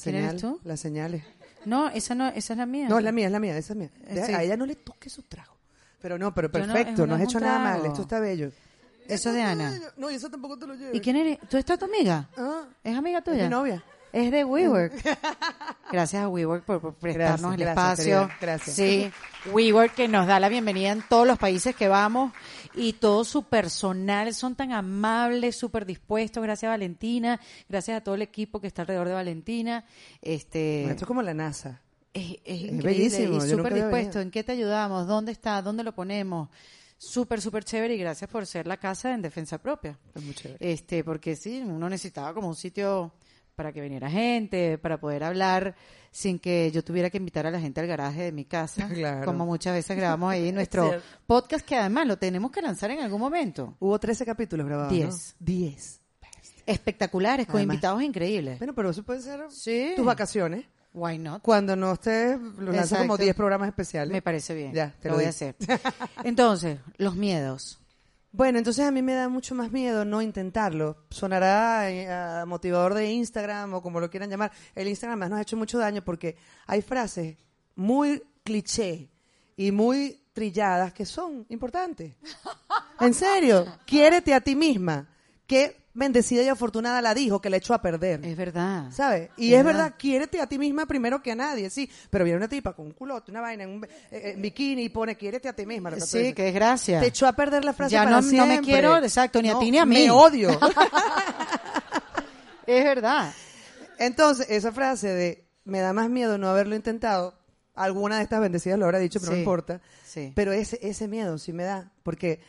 ¿Quién eres señal- tú? las señales. No, esa no, esa es la mía. No, es la mía, es la mía, esa es mía. Eh, sí. A ella no le toque su trago. Pero no, pero Yo no, perfecto, no, no has hecho nada mal, esto está bello. Eso es de Ana. No, y eso tampoco te lo llevo. ¿Y quién eres? ¿Tú estás tu amiga? Ah, ¿Es amiga es tuya? mi novia. Es de WeWork. Gracias a WeWork por, por prestarnos el Gracias, espacio. querida, gracias. Sí, WeWork que nos da la bienvenida en todos los países que vamos y todo su personal son tan amables, súper dispuestos. Gracias a Valentina, gracias a todo el equipo que está alrededor de Valentina. Este, Esto es como la NASA. es, es es increíble bellísimo, y súper dispuesto. ¿En qué te ayudamos? ¿Dónde está? ¿Dónde lo ponemos? Súper, súper chévere y gracias por ser la casa en defensa propia. Es muy chévere. Este, porque sí, uno necesitaba como un sitio para que viniera gente, para poder hablar sin que yo tuviera que invitar a la gente al garaje de mi casa, Claro. como muchas veces grabamos ahí nuestro podcast que además lo tenemos que lanzar en algún momento. Hubo 13 capítulos grabados, Diez. ¿no? 10. Espectaculares, con invitados increíbles. Bueno, pero eso puede ser Sí. tus vacaciones. Why not? Cuando no estés, lo lanzas como Exacto. 10 programas especiales. Me parece bien. Ya, te lo, lo voy a hacer. Entonces, los miedos. Bueno, entonces a mí me da mucho más miedo no intentarlo. Sonará eh, a motivador de Instagram o como lo quieran llamar. El Instagram más nos ha hecho mucho daño porque hay frases muy cliché y muy trilladas que son importantes. En serio, quiérete a ti misma. Qué bendecida y afortunada la dijo que la echó a perder. Es verdad. ¿Sabes? Y Es es verdad. verdad, quiérete a ti misma primero que a nadie, sí. Pero viene una tipa con un culote, una vaina, un eh, eh, bikini y pone quiérete a ti misma. lo que Sí, qué desgracia. Te echó a perder la frase Ya para no- no me siempre. quiero, exacto, ni a ti ni a mí. Me odio. Es verdad. Entonces, esa frase de me da más miedo no haberlo intentado, alguna de estas bendecidas lo habrá dicho, pero Sí. no importa. Sí. Pero ese, ese miedo sí me da, porque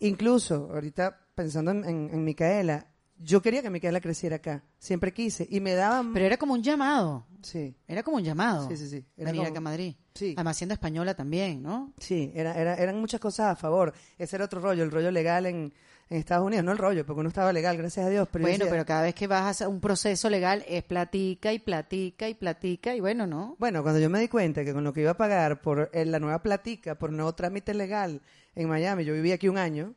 incluso ahorita pensando en, en- en Micaela, yo quería que Micaela creciera acá, siempre quise, y me daba... Pero era como un llamado. sí, Era como un llamado. Sí, sí, sí. Era Venir como- acá a Madrid. Sí. Además, siendo española también, ¿no? sí, era, era- eran muchas cosas a favor. Ese era otro rollo, el rollo legal en, en Estados Unidos, no el rollo, porque uno estaba legal, gracias a Dios. Pero bueno, decía, pero cada vez que vas a hacer un proceso legal es platica y platica y platica y bueno, ¿no? Bueno, cuando yo me di cuenta que con lo que iba a pagar por eh, la nueva platica, por nuevo trámite legal en Miami, yo viví aquí un año,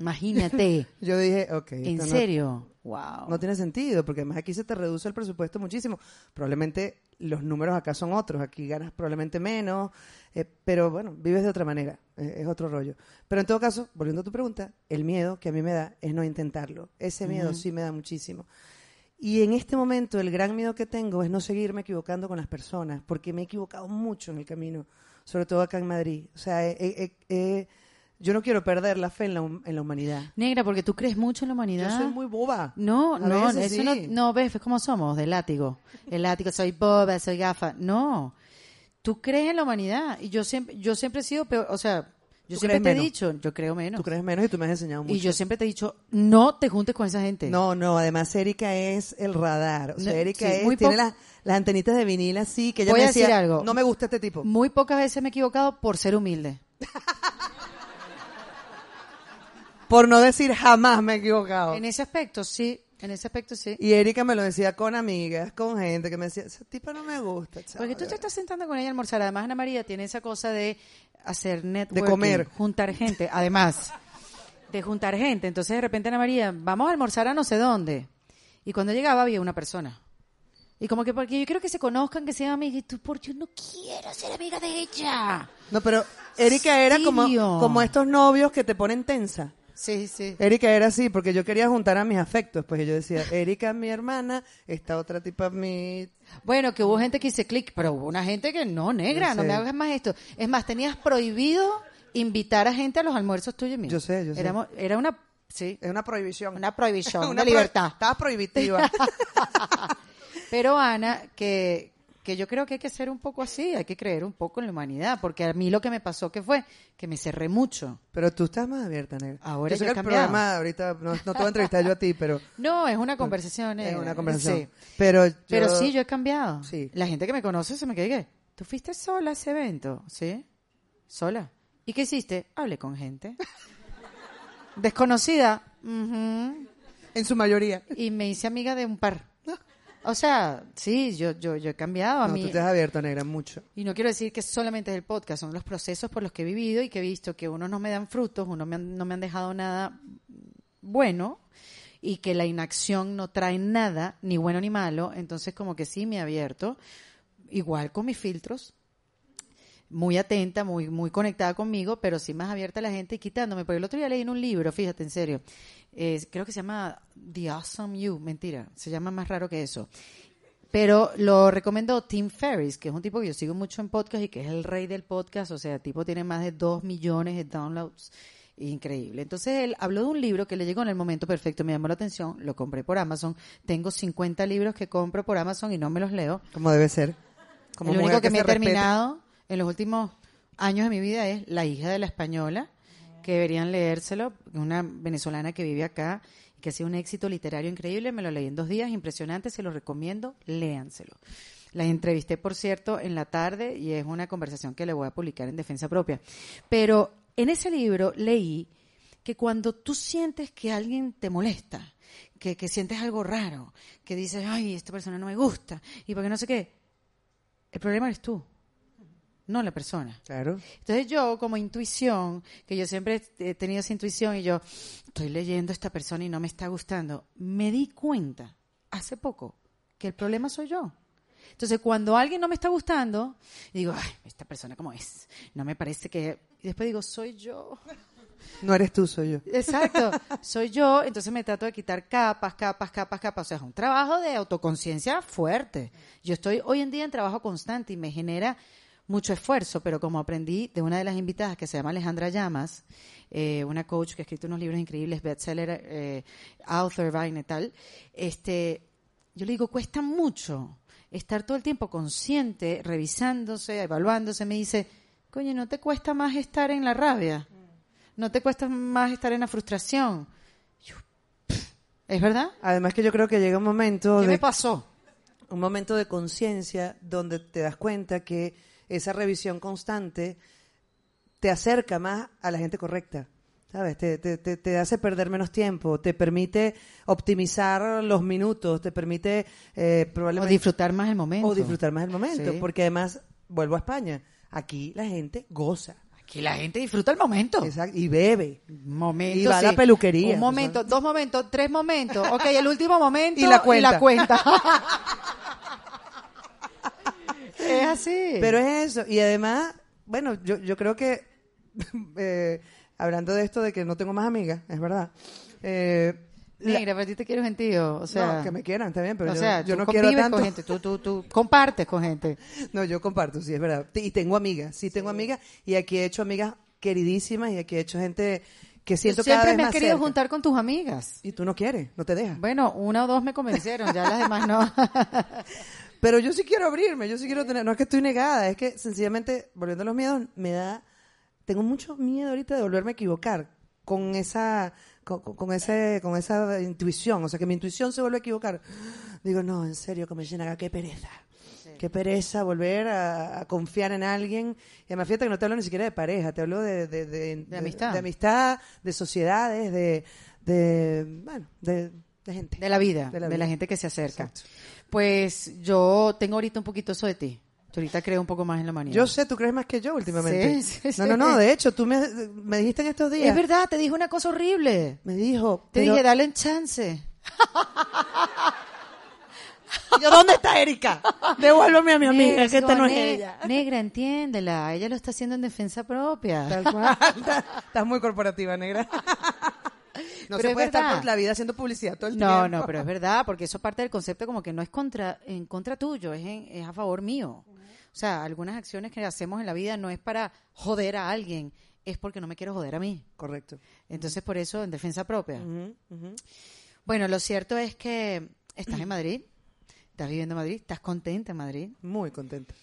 Imagínate. yo dije, ok. ¿En no- serio? Wow. No, tiene sentido, porque además aquí se te reduce el presupuesto muchísimo. Probablemente los números acá son otros, aquí ganas probablemente menos, eh, pero bueno, vives de otra manera, eh, es otro rollo. Pero en todo caso, volviendo a tu pregunta, el miedo que a mí me da es no intentarlo. Ese miedo sí me da muchísimo. Y en este momento el gran miedo que tengo es no seguirme equivocando con las personas, porque me he equivocado mucho en el camino, sobre todo acá en Madrid. O sea, he- he- he- yo no quiero perder la fe en la, en la humanidad. Negra, porque tú crees mucho en la Yo humanidad. soy muy boba. No, A no, veces eso no, sí. no ves, ves cómo somos, de látigo. El látigo, soy boba, soy gafa. No, tú crees en la humanidad. Y yo siempre, yo siempre he sido peor, o sea, yo siempre te he dicho, yo creo menos. Tú crees menos y tú me has enseñado mucho. Y yo siempre te he dicho, no te juntes con esa gente. No, no, además Erika es el radar. O sea, No, Erika sí, es, muy tiene las, las antenitas de vinil así, que ella Voy me a decir decía, algo. no me gusta este tipo. Muy pocas veces me he equivocado por ser humilde. Por no decir jamás me he equivocado. En ese aspecto, sí. En ese aspecto, sí. Y Erika me lo decía con amigas, con gente que me decía, esa tipa no me gusta. chao, Porque tú de te estás sentando con ella a almorzar. Además, Ana María tiene esa cosa de hacer networking. comer. Juntar gente. Además, de juntar gente. Entonces, de repente, Ana María, vamos a almorzar a no sé dónde. Y cuando llegaba, había una persona. Y como que, porque yo quiero que se conozcan, que sean amigas. Y tú, porque yo no quiero ser amiga de ella. No, pero Erika era como, como estos novios que te ponen tensa. Sí, sí. Erika era así, porque yo quería juntar a mis afectos. Pues yo decía, Erika mi hermana, esta otra tipa mi... Bueno, que hubo gente que hice clic, pero hubo una gente que no, negra, no sé. me hagas más esto. Es más, tenías prohibido invitar a gente a los almuerzos tuyos y míos. Yo sé, yo sé. Éramos- era una, sí, Es una prohibición. una prohibición Una pro- libertad. Estaba prohibitiva. Pero Ana, que, que yo creo que hay que ser un poco así, hay que creer un poco en la humanidad, porque a mí lo que me pasó que fue que me cerré mucho. Pero tú estás más abierta, negra. Ahora yo sé yo he que el cambiado. programa ahorita no, no te voy a entrevistar yo a ti, pero No, es una conversación. es negra, una conversación. sí. Pero, yo- Pero sí, yo he cambiado. Sí. La gente que me conoce se me queda, ¿qué? ¿Tú fuiste sola a ese evento? ¿Sí? ¿Sola? ¿Y qué hiciste? Hablé con gente. Desconocida. Ujú. en su mayoría. Y me hice amiga de un par. O sea, sí, yo, yo, yo he cambiado a No, mí. tú te has abierto, negra, mucho. Y no quiero decir que solamente es el podcast, son los procesos por los que he vivido y que he visto que unos no me dan frutos, unos me han- no me han dejado nada bueno y que la inacción no trae nada, ni bueno ni malo. Entonces, como que sí me he abierto, igual con mis filtros, muy atenta, muy, muy conectada conmigo, pero sí más abierta a la gente y quitándome. Porque el otro día leí en un libro, fíjate, en serio, eh, creo que se llama The Awesome You, mentira, se llama más raro que eso. Pero lo recomendó Tim Ferriss, que es un tipo que yo sigo mucho en podcast y que es el rey del podcast. O sea, el tipo tiene más de dos millones de downloads. Increíble. Entonces él habló de un libro que le llegó en el momento perfecto, me llamó la atención, lo compré por Amazon. Tengo 50 libros que compro por Amazon y no me los leo. Como debe ser. Como el único que, me he respete. terminado en los últimos años de mi vida es La hija de la española. que deberían leérselo. Una venezolana que vive acá y que ha sido un éxito literario increíble. Me lo leí en dos días, impresionante, se lo recomiendo, léanselo. La entrevisté, por cierto, en la tarde y es una conversación que le voy a publicar en defensa propia. Pero en ese libro leí que cuando tú sientes que alguien te molesta, que, que sientes algo raro, que dices, ay, esta persona no me gusta, y porque no sé qué, el problema eres tú, no la persona. Claro. Entonces yo, como intuición, que yo siempre he tenido esa intuición y yo estoy leyendo a esta persona y no me está gustando, me di cuenta hace poco que el problema soy yo. Entonces, cuando alguien no me está gustando, digo, ay, esta persona cómo es, no me parece que... Y después digo, soy yo. No eres tú, soy yo. Exacto, soy yo, entonces me trato de quitar capas, capas, capas, capas. O sea, es un trabajo de autoconciencia fuerte. Yo estoy hoy en día en trabajo constante y me genera mucho esfuerzo, pero como aprendí de una de las invitadas que se llama Alejandra Llamas, eh, una coach que ha escrito unos libros increíbles, bestseller, eh, author, vaina y tal, este, yo le digo, cuesta mucho estar todo el tiempo consciente, revisándose, evaluándose. Me dice, coño, ¿no te cuesta más estar en la rabia? ¿No te cuesta más estar en la frustración? Yo, pff, ¿Es verdad? Además que yo creo que llega un momento ¿Qué de me pasó? un momento de conciencia donde te das cuenta que esa revisión constante te acerca más a la gente correcta. ¿Sabes? Te, te, te, te hace perder menos tiempo, te permite optimizar los minutos, te permite eh, O probablemente disfrutar más el momento. o disfrutar más el momento. Sí. Porque además, vuelvo a España, aquí la gente goza. Aquí la gente disfruta el momento. Exacto, y bebe. Momento, Y va a la peluquería, Un momento, dos momentos, tres momentos. Ok, el último momento Y la cuenta. cuenta. es así. Pero es eso. Y además, bueno, yo, yo creo que, eh, hablando de esto de que no tengo más amigas, es verdad. Eh, pero a ti te quiero gentío. O sea, no, que me quieran, está bien, pero o yo, sea, yo no quiero tanto. con gente, tú, tú, tú compartes con gente. No, yo comparto, sí, es verdad. Y tengo amigas, sí tengo amigas. Y aquí he hecho amigas queridísimas y aquí he hecho gente que siento siempre vez me has querido cerca. juntar con tus amigas. Y tú no quieres, no te dejas. Bueno, una o dos me convencieron, ya las demás no. Pero yo sí quiero abrirme, yo sí quiero tener, no es que estoy negada, es que sencillamente, volviendo a los miedos, me da, tengo mucho miedo ahorita de volverme a equivocar con esa, con, con- ese, con esa intuición, o sea, que mi intuición se vuelve a equivocar. Digo, no, en serio, como llena, qué pereza. Qué pereza volver a, a confiar en alguien. Y además, fíjate que no te hablo ni siquiera de pareja, te hablo de, de, de, De amistad. De, amistad, de sociedades, de, de bueno, de, de gente. De la vida, De la gente que se acerca. Exacto. Pues yo tengo ahorita un poquito eso de ti. Yo ahorita creo un poco más en la humanidad. Yo sé, tú crees más que yo últimamente. Sí, sí, no, no, sí. no, de hecho, tú me, me dijiste en estos días. Es verdad, te dije una cosa horrible. Me dijo. Te pero- dije, dale un chance. ¿Y yo, ¿Dónde está Erika? Devuélveme a mi amiga, que esta no es ella. Negra, entiéndela. Ella lo está haciendo en defensa propia. Tal cual. Estás muy corporativa, negra. No Pero se es puede estar por la vida haciendo publicidad todo el No, tiempo. no, pero es verdad, porque eso parte del concepto como que no es contra, en contra tuyo, es, en- es a favor mío. O sea, algunas acciones que hacemos en la vida no es para joder a alguien, es porque no me quiero joder a mí. Correcto. Entonces, por eso, en defensa propia. Bueno, lo cierto es que estás en Madrid, estás viviendo en Madrid, estás contenta en Madrid. Muy contenta.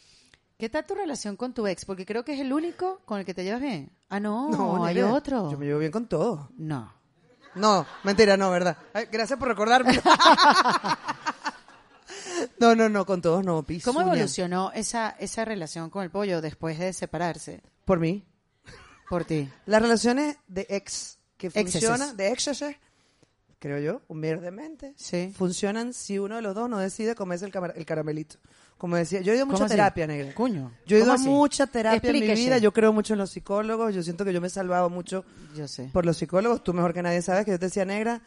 ¿Qué tal tu relación con tu ex? Porque creo que es el único con el que te llevas bien. Ah, no, hay negra, otro. Yo me llevo bien con todos. No. No, mentira, no, verdad. Ay, gracias por recordarme. no, no, no, con todos no, ¿Cómo pisuña. evolucionó esa, esa relación con el pollo después de separarse Por mí. por ti? Las relaciones de ex que funcionan, de exeses, creo yo, humildemente, Sí. funcionan si uno de los dos no decide comerse el caramelito. Como decía, yo he ido a ¿Cómo mucha así? terapia, negra. Coño. Yo he ido ¿cómo a mucha terapia en mi vida, yo creo mucho en los psicólogos, yo siento que yo me he salvado mucho Yo sé. por los psicólogos, tú mejor que nadie sabes que yo te decía, negra,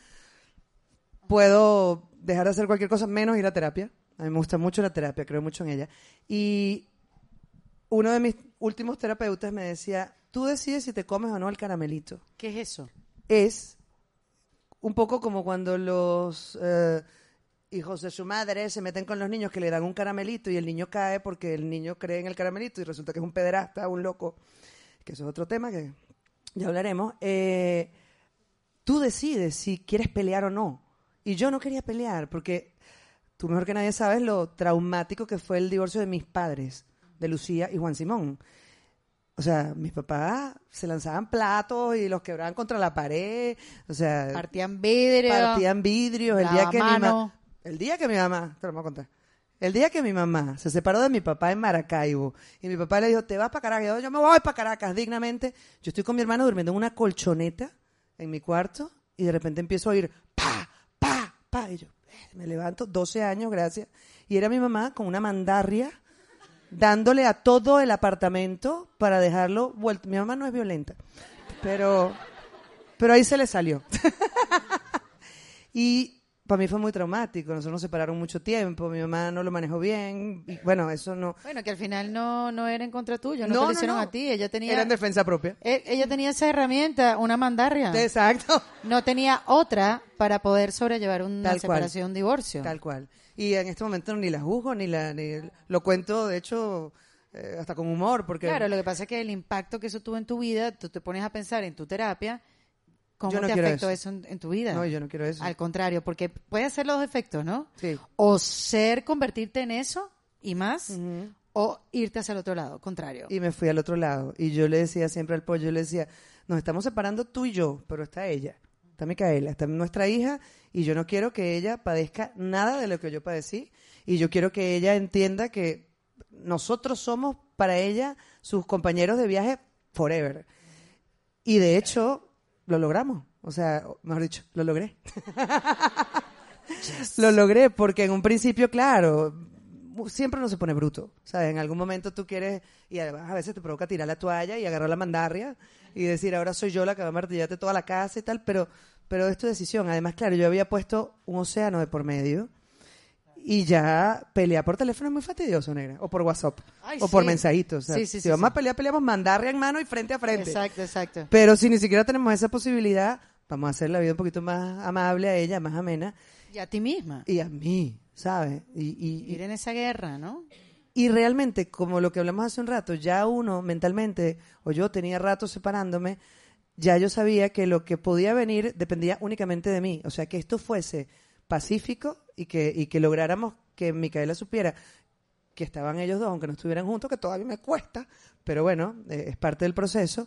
puedo dejar de hacer cualquier cosa menos ir a terapia. A mí me gusta mucho la terapia, creo mucho en ella. Y uno de mis últimos terapeutas me decía, tú decides si te comes o no el caramelito. ¿Qué es eso? Es un poco como cuando los eh, hijos de su madre se meten con los niños que le dan un caramelito y el niño cae porque el niño cree en el caramelito y resulta que es un pederasta, un loco, que eso es otro tema que ya hablaremos. Eh, tú decides si quieres pelear o no. Y yo no quería pelear porque tú mejor que nadie sabes lo traumático que fue el divorcio de mis padres, de Lucía y Juan Simón. o sea, mis papás se lanzaban platos y los quebraban contra la pared, o sea, Partían vidrio. partían vidrios. El día que mi lavamano. mamá, el día que mi mamá, te lo voy a contar. El día que mi mamá se separó de mi papá en Maracaibo y mi papá le dijo, te vas para Caracas, yo, yo me voy para Caracas dignamente. Yo estoy con mi hermano durmiendo en una colchoneta en mi cuarto y de repente empiezo a oír pa, pa, pa. Y yo eh, me levanto, 12 años, gracias. Y era mi mamá con una mandarria dándole a todo el apartamento para dejarlo vuelto. Mi mamá no es violenta, pero, pero ahí se le salió. y para mí fue muy traumático. Nosotros nos separaron mucho tiempo. Mi mamá no lo manejó bien. Y, bueno, eso no. Bueno, que al final no, no era en contra tuyo, no, No, te lo hicieron no. a ti. Ella tenía, Era en defensa propia. e- ella tenía esa herramienta, una mandarria. Exacto. No tenía otra para poder sobrellevar una Tal cual. separación, un divorcio. Tal cual. Y en este momento ni la juzgo, ni la. Ni, lo cuento, de hecho, eh, hasta con humor, porque. Claro, lo que pasa es que el impacto que eso tuvo en tu vida, tú te pones a pensar en tu terapia, ¿cómo Yo no te afectó eso. eso, en, en tu vida? No, yo no quiero eso. Al contrario, porque puede ser los efectos, ¿no? Sí. O ser, convertirte en eso y más, o irte hacia el otro lado, contrario. Y me fui al otro lado. Y yo le decía siempre al pollo, yo le decía, nos estamos separando tú y yo, pero está ella, está Micaela, está nuestra hija, y yo no quiero que ella padezca nada de lo que yo padecí, y yo quiero que ella entienda que nosotros somos para ella sus compañeros de viaje forever. Y de hecho, lo logramos. O sea, mejor dicho, lo logré. Lo logré porque en un principio, claro, siempre uno se pone bruto. ¿sabes? En algún momento tú quieres, y además a veces te provoca tirar la toalla y agarrar la mandarria y decir, ahora soy yo la que va a martillarte toda la casa y tal, pero, pero es tu decisión. Además, claro, yo había puesto un océano de por medio y ya pelear por teléfono es muy fastidioso, negra. O por WhatsApp. Ay, o por mensajitos. O sea, Sí, sí, si vamos a pelear, peleamos mandarria en mano y frente a frente. Exacto, exacto. Pero si ni siquiera tenemos esa posibilidad, vamos a hacer la vida un poquito más amable a ella, más amena Y a ti misma. y a mí, ¿sabes? Y, y, Ir en esa guerra, ¿no? y realmente, como lo que hablamos hace un rato, ya uno mentalmente, o yo tenía rato separándome, ya yo sabía que lo que podía venir dependía únicamente de mí. O sea, que esto fuese pacífico y que, y que lográramos que Micaela supiera que estaban ellos dos, aunque no estuvieran juntos, que todavía me cuesta, pero bueno, eh, es parte del proceso,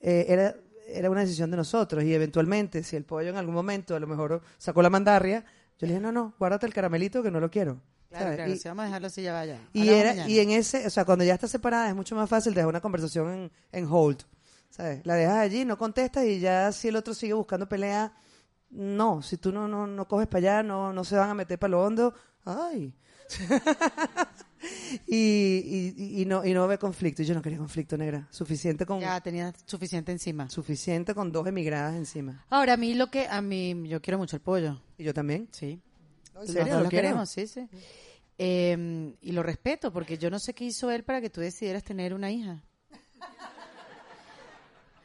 eh, era, era una decisión de nosotros. Y eventualmente, si el pollo en algún momento a lo mejor sacó la mandarria, yo le dije, no, no, guárdate el caramelito que no lo quiero. Claro, claro. Y- si vamos a dejarlo así, ya vaya. y, era, y en ese, o sea, cuando ya estás separada es mucho más fácil dejar una conversación en, en hold. ¿Sabes? La dejas allí, no contestas y ya si el otro sigue buscando pelea, no, si tú no, no, no coges para allá, no, no se van a meter para lo hondo, ay. y, y, y no, y no ve conflicto. Y yo no quería conflicto, negra. Suficiente con, Ya tenía suficiente encima. suficiente con dos emigradas encima. Ahora, a mí lo que, a mí, yo quiero mucho el pollo. Y yo también. Sí. ¿En serio? ¿Lo lo queremos, sí, sí. Eh, y lo respeto, porque yo no sé qué hizo él para que tú decidieras tener una hija.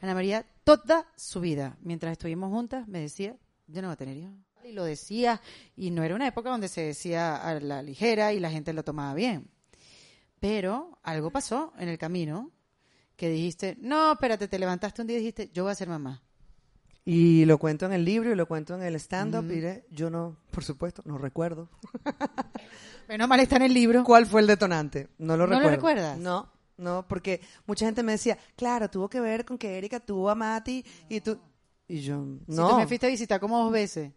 Ana María, toda su vida, mientras estuvimos juntas, me decía, yo no voy a tener hijos. Y lo decía, y no era una época donde se decía a la ligera y la gente lo tomaba bien. Pero algo pasó en el camino que dijiste, no, espérate, te levantaste un día y dijiste, yo voy a ser mamá. Y lo cuento en el libro y lo cuento en el stand-up. y diré, yo no, por supuesto, no recuerdo. Menos mal está en el libro. ¿Cuál fue el detonante? No lo ¿No lo recuerdo. recuerdas? No, no, porque mucha gente me decía, claro, tuvo que ver con que Erika tuvo a Mati y tú... Y yo, Si no, tú me fuiste a visitar como dos veces.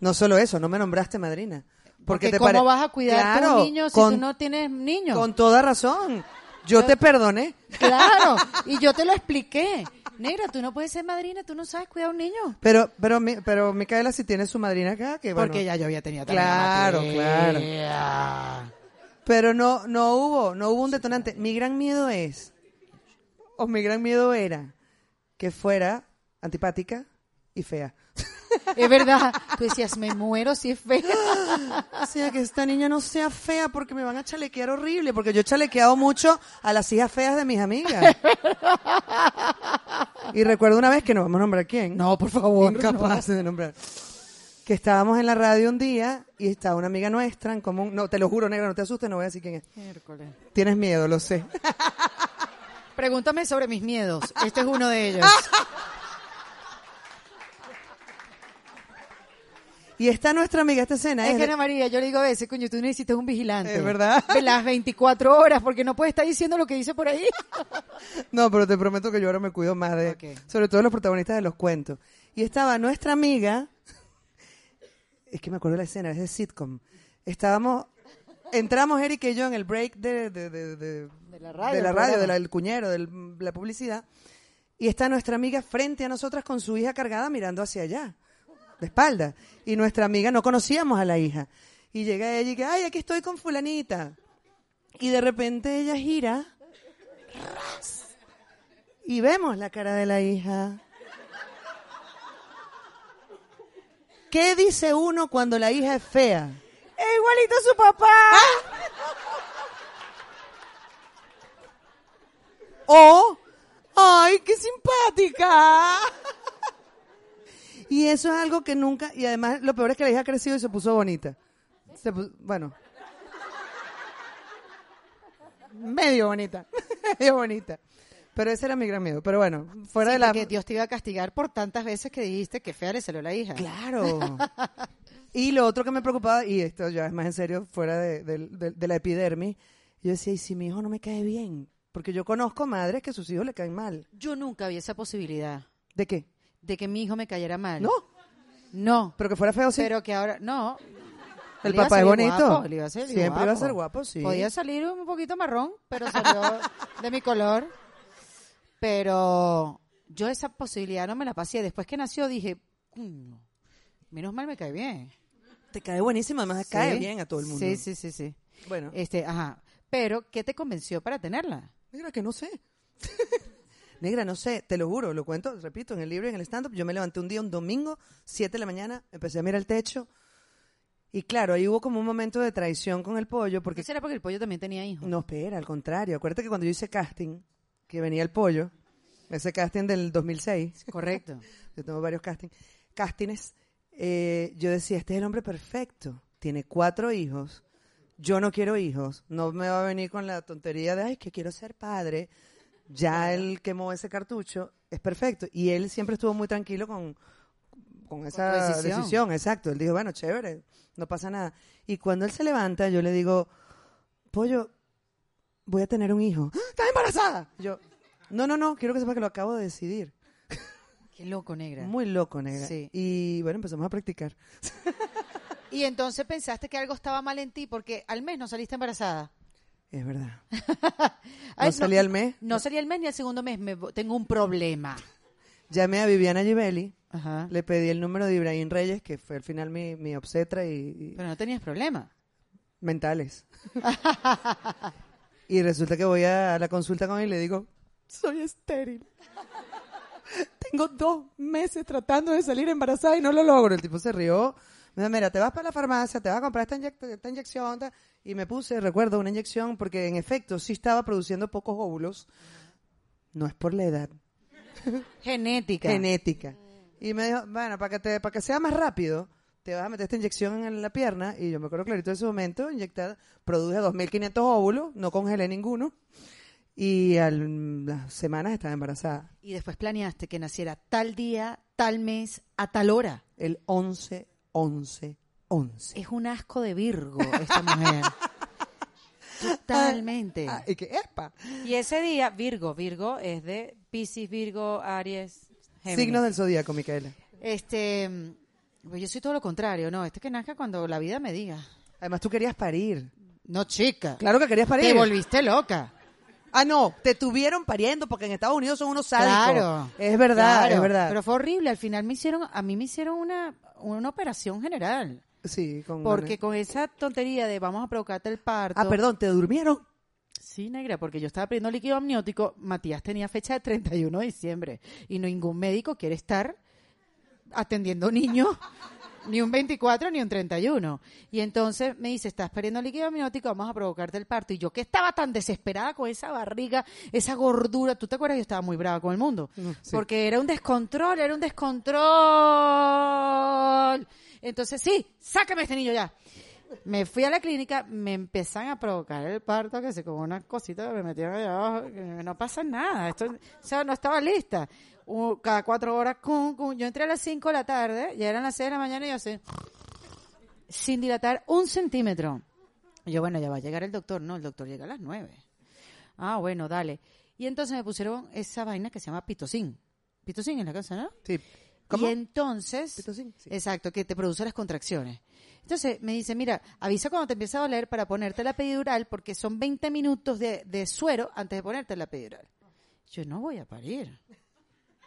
no solo eso, no me nombraste madrina. Porque, te ¿cómo pare- vas a cuidar a Claro, tu niño si con, tú no tienes niños? Con toda razón. Yo te perdoné. Claro, y yo te lo expliqué. Negra, tú no puedes ser madrina, tú no sabes cuidar a un niño. Pero, pero, mi- pero Micaela sí tiene su madrina acá, que bueno, Porque ya yo había tenido también Claro, Matías. Pero no, no hubo, no hubo un detonante. Mi gran miedo es, o mi gran miedo era, que fuera antipática y fea. Es verdad, tú decías, me muero si es fea. O sea, que esta niña no sea fea porque me van a chalequear horrible, porque yo he chalequeado mucho a las hijas feas de mis amigas. Y recuerdo una vez que no vamos a nombrar quién. No, por favor. Incapaces de nombrar. Que estábamos en la radio un día y estaba una amiga nuestra en común. No, te lo juro, negra, no te asustes, no voy a decir quién es. Miércoles. Tienes miedo, lo sé. Pregúntame sobre mis miedos. Este es uno de ellos. Y está nuestra amiga, esta escena Es es que Ana María, yo le digo a veces, coño, tú necesitas un vigilante. Es verdad. De las 24 horas, porque no puede estar diciendo lo que dice por ahí. No, pero te prometo que yo ahora me cuido más de, sobre todo los protagonistas de los cuentos. Y estaba nuestra amiga, es que me acuerdo de la escena, es de sitcom. Estábamos, entramos Eric y yo en el break de, de, de, de- la radio, de la el radio, programa. de la- del cuñero, de la publicidad. Y está nuestra amiga frente a nosotras con su hija cargada mirando hacia allá, de espalda. Y nuestra amiga no conocíamos a la hija. Y llega ella y que, ay, aquí estoy con fulanita. Y de repente ella gira ras, y vemos la cara de la hija. ¿Qué dice uno cuando la hija es fea? ¡Es igualito a su papá! O, ¡ay, qué simpática! Y eso es algo que nunca, y además lo peor es que la hija ha crecido y se puso bonita. Se pu- bueno. Medio bonita, medio bonita. Pero ese era mi gran miedo. Pero bueno, fuera Sí, de la... porque Dios te iba a castigar por tantas veces que dijiste que fea le salió la hija. Claro. y lo otro que me preocupaba, y esto ya es más en serio, fuera de, de- de- de la epidermis, yo decía, ¿y si mi hijo no me cae bien? Porque yo conozco madres que sus hijos le caen mal. Yo nunca vi esa posibilidad ¿De qué? De que mi hijo me cayera mal. No, No. pero que fuera feo, sí. Pero que ahora, no. El papá es bonito. guapo, iba a salir Siempre iba a ser guapo. guapo, sí. Podía salir un poquito marrón, pero salió de mi color. Pero yo esa posibilidad no me la pasé. Después que nació dije, "Coño, menos mal me cae bien. Te cae buenísimo, además cae bien a todo el mundo. Sí, sí, sí, sí. Bueno, Este, ajá. Pero, ¿qué te convenció para tenerla? negra, que no sé. negra, no sé, te lo juro, lo cuento, repito, en el libro y en el stand-up. Yo me levanté un día, un domingo, 7 de la mañana, empecé a mirar el techo. Y claro, ahí hubo como un momento de traición con el pollo, porque ¿Qué será porque el pollo también tenía hijos? No, espera, al contrario. Acuérdate que cuando yo hice casting, que venía el pollo, ese casting del 2006, Correcto. yo tengo varios castings, castings, eh, yo decía, este es el hombre perfecto, tiene cuatro hijos, yo no quiero hijos, no me va a venir con la tontería de, ay, que quiero ser padre, ya él quemó ese cartucho, es perfecto. Y él siempre estuvo muy tranquilo con, con esa decisión. exacto. Él dijo, bueno, chévere, no pasa nada. Y cuando él se levanta, yo le digo, pollo, voy a tener un hijo. ¡Ah! ¿Estás embarazada? Yo, no, no, no, quiero que sepas que lo acabo de decidir. Qué loco, negra. Muy loco, negra. Sí. Y bueno, empezamos a practicar. Y entonces pensaste que algo estaba mal en ti porque al mes no saliste embarazada. Es verdad. Ay, No salí al mes. No salí al mes ni al segundo mes. Me, tengo un problema. Llamé a Viviana Givelli, Ajá. le pedí el número de Ibrahim Reyes, que fue al final mi, mi obstetra y, y Pero no tenías problema. mentales. y resulta que voy a la consulta con él y le digo, soy estéril. Tengo dos meses tratando de salir embarazada y no lo logro. El tipo se rió. Me dijo, mira, te vas para la farmacia, te vas a comprar esta, inyec- esta inyección. ta". Y me puse, recuerdo, una inyección porque en efecto sí estaba produciendo pocos óvulos. No es por la edad, Genética. genética. Y me dijo, bueno, para que, te, para que sea más rápido, te vas a meter esta inyección en la pierna. Y yo me acuerdo clarito de ese momento, inyectada, produje 2.500 óvulos, no congelé ninguno. Y a las semanas estaba embarazada. y después planeaste que naciera tal día, tal mes, a tal hora. El 11, 11, 11. Es un asco de Virgo esta mujer. Totalmente. Ah, y que, ¡epa! Y ese día, Virgo, Virgo es de Piscis, Virgo, Aries, Géminis. Signos del zodíaco, Micaela. Este, pues yo soy todo lo contrario, ¿no? Este que nazca cuando la vida me diga. Además, tú querías parir. No, chica. Claro que querías parir. Te volviste loca. Ah, no, te tuvieron pariendo porque en Estados Unidos son unos sádicos. Claro. Es verdad, Claro, es verdad. Pero fue horrible. Al final me hicieron, a mí me hicieron una, una operación general. Sí, con Porque con esa tontería de vamos a provocarte el parto. Ah, perdón, ¿te durmieron? Sí, negra, porque yo estaba pidiendo líquido amniótico. Matías tenía fecha de 31 de diciembre. Y ningún médico quiere estar atendiendo niños ni un 24 ni un 31. Y entonces me dice, estás perdiendo líquido amniótico, vamos a provocarte el parto. Y yo que estaba tan desesperada con esa barriga, esa gordura, ¿tú te acuerdas? Yo estaba muy brava con el mundo. Mm, sí. Porque era un descontrol, era un descontrol. Entonces, sí, sácame este niño ya. Me fui a la clínica, me empezaron a provocar el parto, que se como una cosita que me metieron allá abajo, que no pasa nada, esto, o sea, no estaba lista. Cada cuatro horas, cum, cum. yo entré a las cinco de la tarde, ya eran las seis de la mañana y yo así, sin dilatar un centímetro. Y yo, bueno, ya va a llegar el doctor. No, el doctor llega a las nueve. Ah, bueno, dale. Y entonces me pusieron esa vaina que se llama pitocin. Pitocin en la casa, ¿no? Sí. Y entonces, Pitocin, sí. exacto, que te produce las contracciones. Entonces me dice, mira, avisa cuando te empieza a doler para ponerte la epidural porque son 20 minutos de, de suero antes de ponerte la epidural. Yo no voy a parir.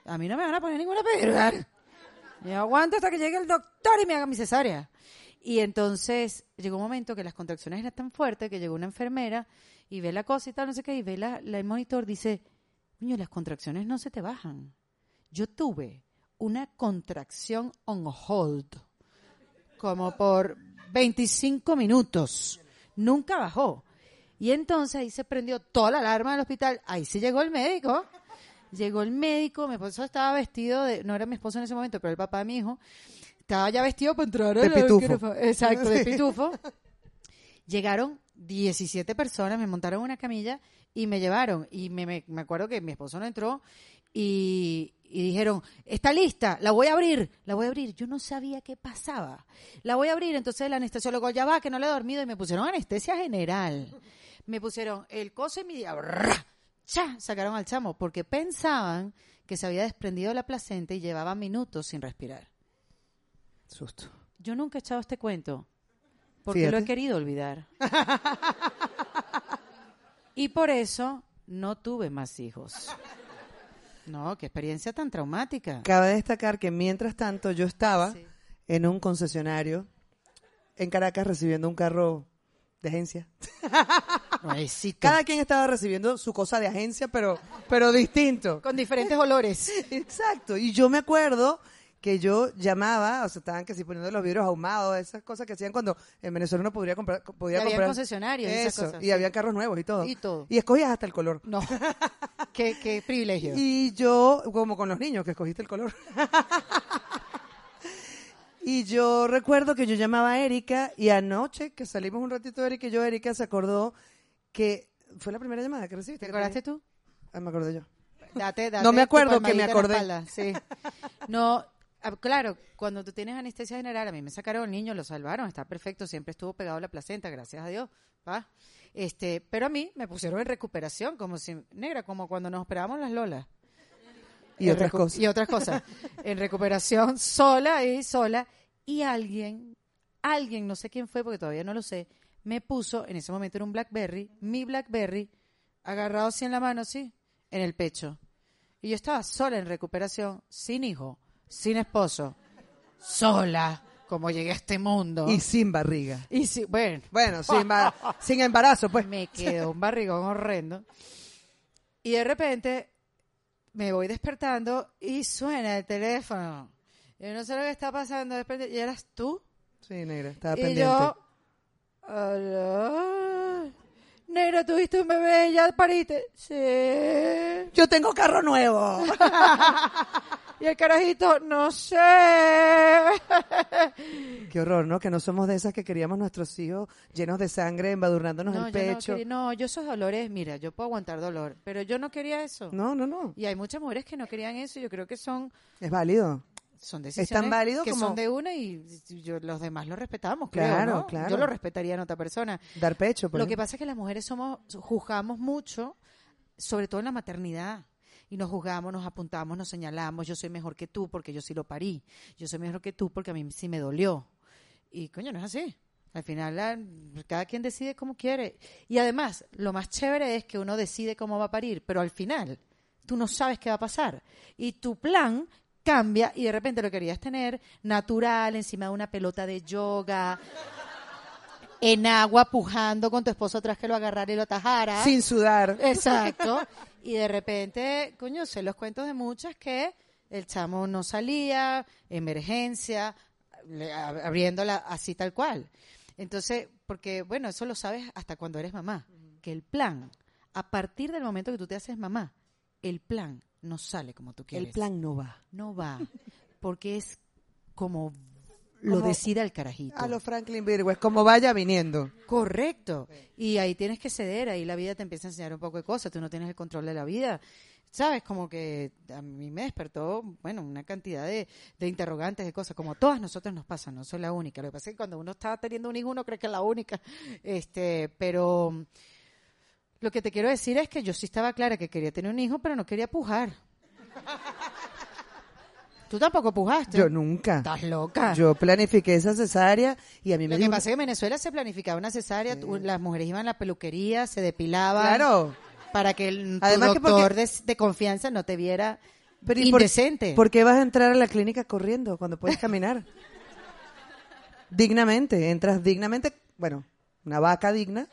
A mí no me van a poner ninguna epidural. Yo aguanto hasta que llegue el doctor y me haga mi cesárea. Y entonces llegó un momento que las contracciones eran tan fuertes que llegó una enfermera y ve la cosa y tal, no sé qué, y ve la, la- el monitor, dice, niño, las contracciones no se te bajan. Yo tuve una contracción on hold, como por 25 minutos. Nunca bajó. Y entonces ahí se prendió toda la alarma del hospital. Ahí sí llegó el médico. Llegó el médico, mi esposo estaba vestido de, no era mi esposo en ese momento, pero el papá de mi hijo, estaba ya vestido para entrar De al pitufo. Exacto, de pitufo. Llegaron 17 personas, me montaron una camilla y me llevaron. Y me, me, me acuerdo que mi esposo no entró y, y dijeron, está lista, la voy a abrir, la voy a abrir. Yo no sabía qué pasaba. La voy a abrir, entonces el anestesiólogo, ya va, que no le he dormido, y me pusieron anestesia general. Me pusieron el coso y mi día, ¡cha! sacaron al chamo, porque pensaban que se había desprendido la placenta y llevaba minutos sin respirar. Susto. Yo nunca he echado este cuento porque lo he querido olvidar. y por eso no tuve más hijos. No, qué experiencia tan traumática. Cabe destacar que mientras tanto yo estaba Sí. en un concesionario en Caracas recibiendo un carro de agencia. Cada quien estaba recibiendo su cosa de agencia, pero, pero distinto. Con diferentes olores. Exacto. Y yo me acuerdo que yo llamaba, o sea, estaban que si poniendo los vidrios ahumados, esas cosas que hacían cuando en Venezuela uno podría comprar, podía Y había comprar. concesionarios y esas Eso, cosas, y sí. había carros nuevos y todo. Y todo. Y escogías hasta el color. No. qué, qué privilegio. Y yo, como con los niños, que escogiste el color. y yo recuerdo que yo llamaba a Erika y anoche, que salimos un ratito Erika y yo, Erika se acordó que fue la primera llamada que recibiste. ¿Te acordaste tú? Ah, me acordé yo. Date, date No me acuerdo que me acordé. espalda, Sí. No, ah, claro, cuando tú tienes anestesia general, a mí me sacaron el niño, lo salvaron, está perfecto, siempre estuvo pegado a la placenta, gracias a Dios. ¿va? Este, pero a mí me pusieron en recuperación, como si, negra, como cuando nos operábamos las lolas. Y En otras cosas. Y otras cosas. en recuperación sola y sola. Y alguien, alguien, no sé quién fue porque todavía no lo sé, me puso, en ese momento era un Blackberry, mi Blackberry, agarrado así en la mano, sí, en el pecho. Y yo estaba sola en recuperación, sin hijo, sin esposo, sola, como llegué a este mundo. Y sin barriga. Y sí, bueno, Bueno, sin, ba- sin embarazo, pues. me quedó un barrigón horrendo. Y de repente me voy despertando y suena el teléfono. Yo no sé lo que está pasando. de repente, ¿Y eras tú? Sí, negra, estaba y pendiente. yo, "Aló. Negra, ¿tuviste un bebé? ¿Ya pariste? Sí. Yo tengo carro nuevo. Y el carajito, no sé. Qué horror, ¿no? Que no somos de esas que queríamos nuestros hijos llenos de sangre, embadurnándonos No, el yo no, pecho. quería- no, yo esos dolores, mira, yo puedo aguantar dolor, pero yo no quería eso. No, no, no. Y hay muchas mujeres que no querían eso. y Yo creo que son Es válido. Son decisiones tan válido que como- son de una y yo, los demás lo respetamos, creo, Claro, ¿no? claro. Yo lo respetaría en otra persona. Dar pecho, por Lo que pasa es que las mujeres somos juzgamos mucho, sobre todo en la maternidad. Y nos juzgamos, nos apuntamos, nos señalamos, yo soy mejor que tú porque yo sí lo parí. Yo soy mejor que tú porque a mí sí me dolió. Y coño, no es así. Al final, la- cada quien decide como quiere. Y además, lo más chévere es que uno decide cómo va a parir, pero al final, tú no sabes qué va a pasar. Y tu plan cambia y de repente lo querías tener natural, encima de una pelota de yoga, en agua, pujando con tu esposo atrás que lo agarrara y lo atajara. Sin sudar. Exacto. Y de repente, coño, sé los cuentos de muchas que el chamo no salía, emergencia, abriéndola así tal cual. Entonces, porque, bueno, eso lo sabes hasta cuando eres mamá, que el plan, a partir del momento que tú te haces mamá, el plan no sale como tú quieres. El plan no va. no va, porque es como lo Como- decida el carajito. A los Franklin Virgo, es como vaya viniendo. Correcto. Y ahí tienes que ceder, ahí la vida te empieza a enseñar un poco de cosas, tú no tienes el control de la vida. ¿Sabes? Como que a mí me despertó, bueno, una cantidad de, de interrogantes, de cosas, como a todas nosotras nos pasa, no soy la única. Lo que pasa es que cuando uno está teniendo un hijo, uno cree que es la única. Este, pero lo que te quiero decir es que yo sí estaba clara que quería tener un hijo, pero no quería pujar. Tú tampoco pujaste. Yo nunca. Estás loca. Yo planifiqué esa cesárea y a mí me Lo que pasa es que en Venezuela se planificaba una cesárea, tú- las mujeres iban a la peluquería, se depilaban. Claro. Para que el tu Además que porque- doctor de, de confianza no te viera Pero ¿y por- indecente. ¿Por qué vas a entrar a la clínica corriendo cuando puedes caminar? dignamente, entras dignamente, bueno, una vaca digna,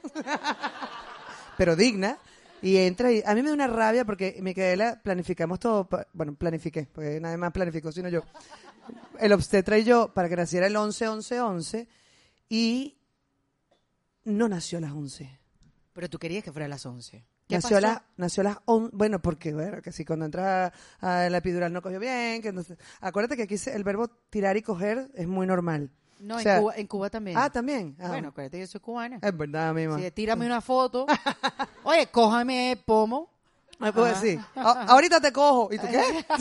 pero digna, y entras y a mí me da una rabia porque Micaela planificamos todo, pa- bueno, planifiqué, porque nadie más planificó sino yo. El obstetra y yo para que naciera el 11 11 11 y no nació a las 11. Pero tú querías que fuera a las 11. ¿Qué Nació a, pasó? las, nació a las on- bueno, porque bueno, que si cuando entras a, a la epidural no cogió bien, que entonces, acuérdate que aquí se- el verbo tirar y coger es muy normal. No, O en, Cuba, en Cuba también. Ah, también. Ah, bueno, acuérdate que yo soy cubana. es verdad, misma. Sí, tírame una foto. Oye, cójame pomo. Me puedo Ajá. decir, "A- ahorita te cojo. ¿Y tú qué?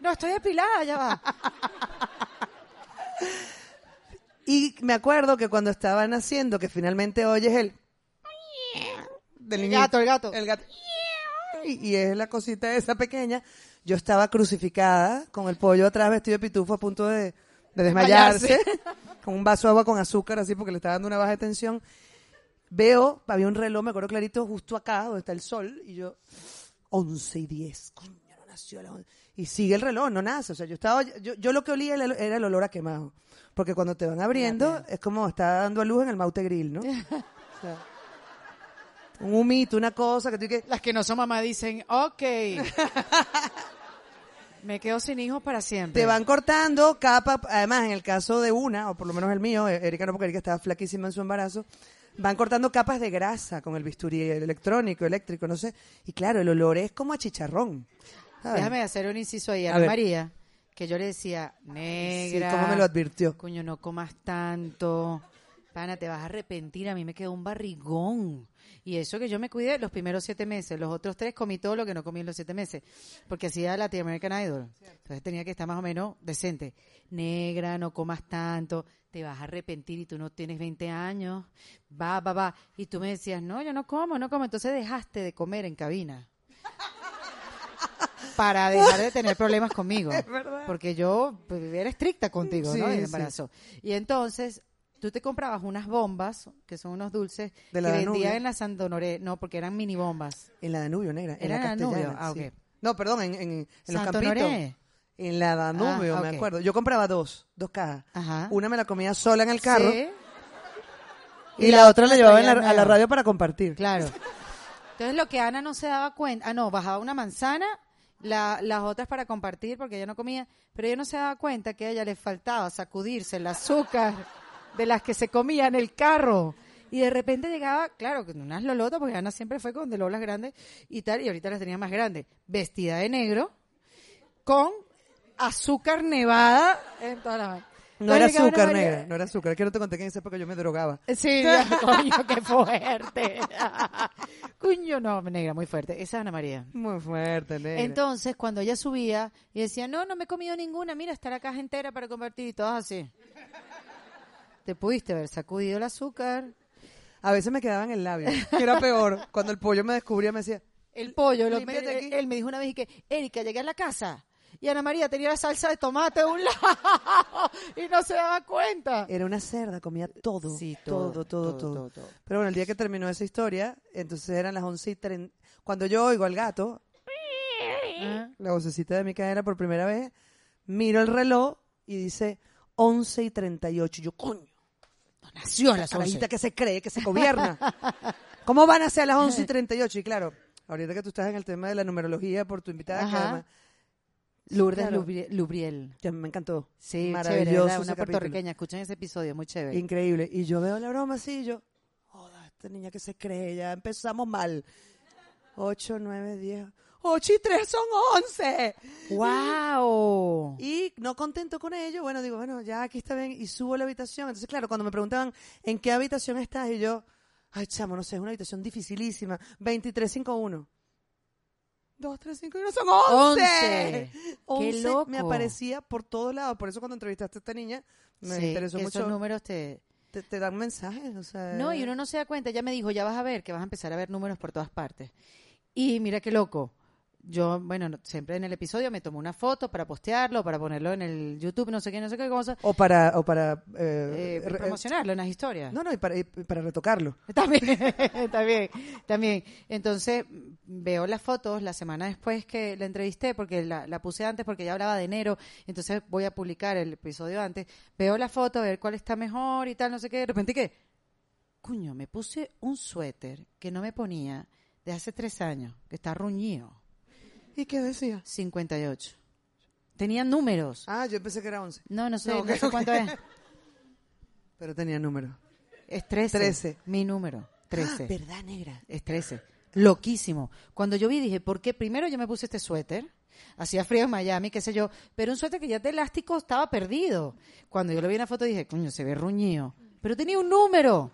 No, estoy depilada, ya va. Y me acuerdo que cuando estaba naciendo, que finalmente oyes el del El niñito. gato, el gato. El gato. Y, y es la cosita esa pequeña. Yo estaba crucificada con el pollo atrás vestido de pitufo a punto de, de desmayarse. con un vaso de agua con azúcar así porque le estaba dando una baja de tensión. Veo, había un reloj, me acuerdo clarito, justo acá donde está el sol. Y yo, 11 y 10. Coño, no nació a las 11. Y sigue el reloj, no nace. O sea, yo estaba, yo, yo lo que olía era el- olor a quemado. Porque cuando te van abriendo, es como está dando a luz en el Maute Grill, ¿no? O sea, un humito, una cosa que tú que Las que no son mamá dicen, ok. Me quedo sin hijos para siempre. te van cortando capa, además en el caso de una, o por lo menos el mío, eh, Erika no, porque Erika estaba flaquísima en su embarazo, van cortando capas de grasa con el bisturí electrónico, eléctrico, no sé. Y claro, el olor es como a chicharrón. ¿sabes? Déjame hacer un inciso ahí. A. María, que yo le decía, Sí, negra. ¿cómo me lo advirtió? Coño, no comas tanto. Pana, te vas a arrepentir. A mí me quedó un barrigón. Y eso que yo me cuidé los primeros siete meses. Los otros tres comí todo lo que no comí en los siete meses. Porque hacía Latin American Idol. Entonces tenía que estar más o menos decente. Negra, no comas tanto. Te vas a arrepentir y tú no tienes 20 años. Va, va, va. Y tú me decías, no, yo no como, no como. Entonces dejaste de comer en cabina. Para dejar de tener problemas conmigo. Porque yo pues, era estricta contigo, Sí, ¿no? En el sí. embarazo. Y entonces tú te comprabas unas bombas, que son unos dulces, De la que Danubio. vendían en la Sandonoré, no, porque eran mini bombas. En la Danubio, negra. En ¿Era la en la Danubio? Ah, sí. ok. No, perdón, en, en, en los campitos. En la Danubio, Ah, me acuerdo. Yo compraba dos, dos cajas. Ajá. Una me la comía sola en el carro Sí, y, la, otra la llevaba en la- traía a la nueva. radio para compartir. claro. Entonces lo que Ana no se daba cuenta, ah, no, bajaba una manzana, la- las otras para compartir porque ella no comía, pero ella no se daba cuenta que a ella le faltaba sacudirse el azúcar de las que se comía en el carro. Y de repente llegaba, claro, con unas lolotas, porque Ana siempre fue con de lolas grandes y tal, y ahorita las tenía más grandes, vestida de negro, con azúcar nevada en toda la mano. No era azúcar, negra. No era azúcar. Es que no te conté que en esa época yo me drogaba. Sí, ya, coño, qué fuerte. coño, no, negra, muy fuerte. Esa es Ana María. Muy fuerte, negra. Entonces, cuando ella subía y decía, no, no me he comido ninguna, mira, está la caja entera para compartir y todas así. Te pudiste haber sacudido el azúcar. A veces me quedaba en el labio. Que era peor. Cuando el pollo me descubría, me decía, El pollo, lo, me- aquí. él me dijo una vez y que, Erika, llegué a la casa y Ana María tenía la salsa de tomate de un lado y no se daba cuenta. era una cerda, comía todo. Sí, todo, todo, todo, todo, todo, todo, todo. Pero bueno, el día que terminó esa historia, entonces eran las 11 y 30. Cuando yo oigo al gato, Ajá. la vocecita de mi cadera por primera vez, miro el reloj y dice 11 y 38. Y yo, coño. Nació a La carajita 11. que se cree, que se gobierna. ¿Cómo van a ser las 11 y 38? Y claro, ahorita que tú estás en el tema de la numerología por tu invitada, que además, Lourdes Claro. Lubri- Lubriel. que me encantó. Sí, chévere, maravilloso. ese Una capítulo. puertorriqueña. Escuchen ese episodio, muy chévere. Increíble. Y yo veo la broma así y yo, joda, esta niña que se cree, ya empezamos mal. 8, 9, 10. 8 y 3 son 11. ¡Wow! Y no contento con ello, bueno, digo, bueno, ya aquí está bien. Y subo la habitación. Entonces, claro, cuando me preguntaban, ¿en qué habitación estás? Y yo, ay, chamo, no sé, es una habitación dificilísima. 2351. 2, 3, 5 y no son 11. Once. 11 Qué loco. me aparecía por todos lados. Por eso cuando entrevistaste a esta niña me Sí, interesó que mucho. Esos números te... Te, te dan mensajes, o sea. No, y uno no se da cuenta. Ella me dijo, ya vas a ver que vas a empezar a ver números por todas partes. Y mira qué loco. Yo, bueno, no- siempre en el episodio me tomo una foto para postearlo, para ponerlo en el YouTube, no sé qué, no sé qué cosa. O para, o para eh, eh, re- promocionarlo en las historias. No, no, y para, y para retocarlo. También, también, también. Entonces, veo las fotos la semana después que la entrevisté, porque la, la puse antes, porque ya hablaba de enero, entonces voy a publicar el episodio antes. Veo la foto, a ver cuál está mejor y tal, no sé qué. De repente, ¿qué? Cuño, me puse un suéter que no me ponía de hace tres años, que está ruñido. ¿Y qué decía? 58. Tenía números. Ah, yo pensé que era 11. No, no sé, No, no, sé cuánto es. Pero tenía número. Es 13. 13. Mi número, 13. Ah, ¿Verdad, negra? Es 13. Loquísimo. Cuando yo vi, dije, ¿por qué? Primero yo me puse este suéter. Hacía frío en Miami, qué sé yo. Pero un suéter que ya de elástico estaba perdido. Cuando yo lo vi en la foto dije, coño, se ve ruñido. Pero tenía un número.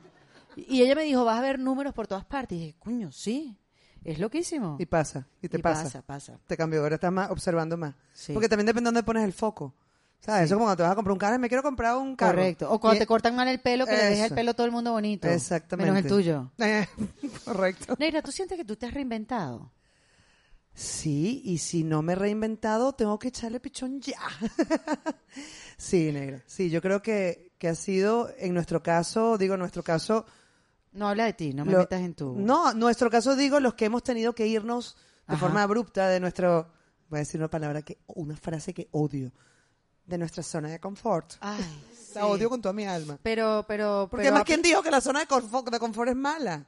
Y ella me dijo, vas a ver números por todas partes. Y dije, coño, sí. Es loquísimo. Y pasa, y te Y pasa. pasa, pasa. Te cambió, ahora estás más observando más. Sí. Porque también depende de dónde pones el foco. ¿Sabes? Eso es como cuando te vas a comprar un carro, me quiero comprar un carro. Correcto. O cuando Y- te cortan mal el pelo, que le deja el Eso. pelo a todo el mundo bonito. Exactamente. Menos el tuyo. Eh, correcto. Negra, ¿tú sientes que tú te has reinventado? Sí, y si no me he reinventado, tengo que echarle pichón ya. sí, negra. Sí, yo creo que, que ha sido, en nuestro caso, digo, en nuestro caso, No habla de ti, no me Lo- metas en tu... No, nuestro caso digo los que hemos tenido que irnos de Ajá. forma abrupta de nuestro, voy a decir una palabra que, una frase que odio, de nuestra zona de confort. Ay, La sí. odio con toda mi alma. Pero, pero... Porque pero además, ¿quién dijo que la zona de confort, de confort es mala?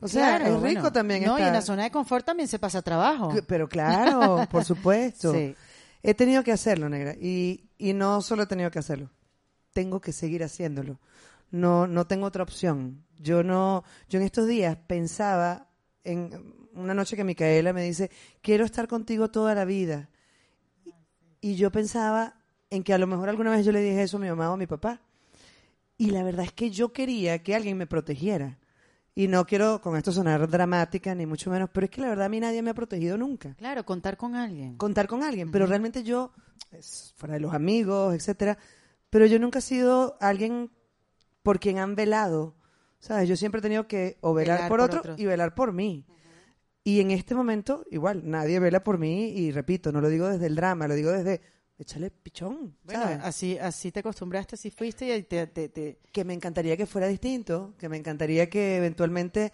O sea, Claro, es rico bueno. también No, y en la zona de confort también se pasa trabajo. Pero claro, por supuesto. Sí. He tenido que hacerlo, negra. Y, y no solo he tenido que hacerlo. Tengo que seguir haciéndolo. No, no tengo otra opción. Yo no, yo en estos días pensaba en una noche que Micaela me dice, quiero estar contigo toda la vida. Y yo pensaba en que a lo mejor alguna vez yo le dije eso a mi mamá o a mi papá. Y la verdad es que yo quería que alguien me protegiera. Y no quiero con esto sonar dramática, ni mucho menos, pero es que la verdad a mí nadie me ha protegido nunca. Claro, contar con alguien. Contar con alguien, pero realmente yo, es fuera de los amigos, etcétera, pero yo nunca he sido alguien por quien han velado. ¿Sabes? Yo siempre he tenido que o velar, Velar por, por otro y velar por mí. Y en este momento, igual, nadie vela por mí y repito, no lo digo desde el drama, lo digo desde, échale pichón, Bueno, ¿sabes? así, así te acostumbraste, así fuiste y te, te, te- que me encantaría que fuera distinto, que me encantaría que eventualmente,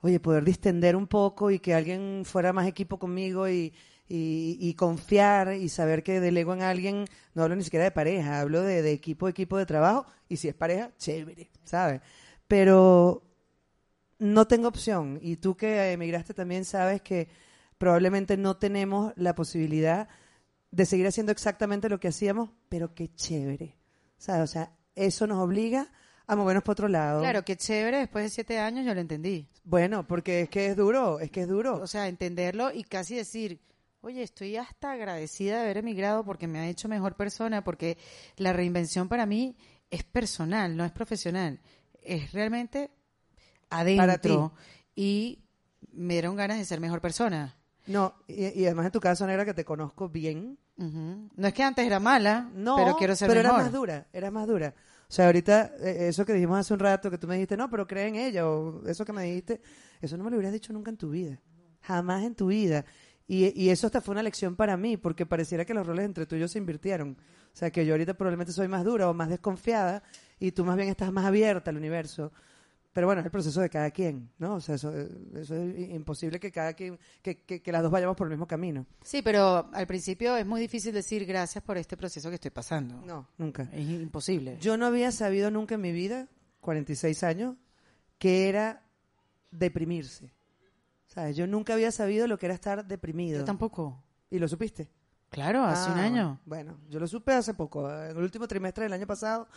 oye, poder distender un poco y que alguien fuera más equipo conmigo y, y, y confiar y saber que delego en alguien, no hablo ni siquiera de pareja, hablo de, de equipo, equipo de trabajo, y si es pareja, chévere, ¿sabes? Pero no tengo opción, y tú que emigraste también sabes que probablemente no tenemos la posibilidad de seguir haciendo exactamente lo que hacíamos, pero qué chévere. ¿Sabes? O sea, eso nos obliga a movernos para otro lado. Claro, qué chévere, después de siete años yo lo entendí. Bueno, porque es que es duro, es que es duro. O sea, entenderlo y casi decir, oye, estoy hasta agradecida de haber emigrado porque me ha hecho mejor persona, porque la reinvención para mí es personal, no es profesional. Es realmente adentro y me dieron ganas de ser mejor persona. No, y, y además en tu caso, Negra, que te conozco bien. No es que antes era mala, No, pero quiero ser pero mejor. era más dura, era más dura. O sea, ahorita, eh, eso que dijimos hace un rato, que tú me dijiste, no, pero cree en ella, o eso que me dijiste, eso no me lo hubieras dicho nunca en tu vida. Jamás en tu vida. Y, y eso hasta fue una lección para mí, porque pareciera que los roles entre tú y yo se invirtieron. O sea, que yo ahorita probablemente soy más dura o más desconfiada, y tú más bien estás más abierta al universo. Pero bueno, es el proceso de cada quien, ¿no? O sea, eso, eh, eso es imposible que cada quien, que, que, que las dos vayamos por el mismo camino. Sí, pero al principio es muy difícil decir gracias por este proceso que estoy pasando. No, nunca. Es imposible. Yo no había sabido nunca en mi vida, 46 años, que era deprimirse. ¿Sabes? Yo nunca había sabido lo que era estar deprimido. Yo tampoco. ¿Y lo supiste? Claro, hace un Ah, año. Bueno, yo lo supe hace poco, en el último trimestre del año pasado.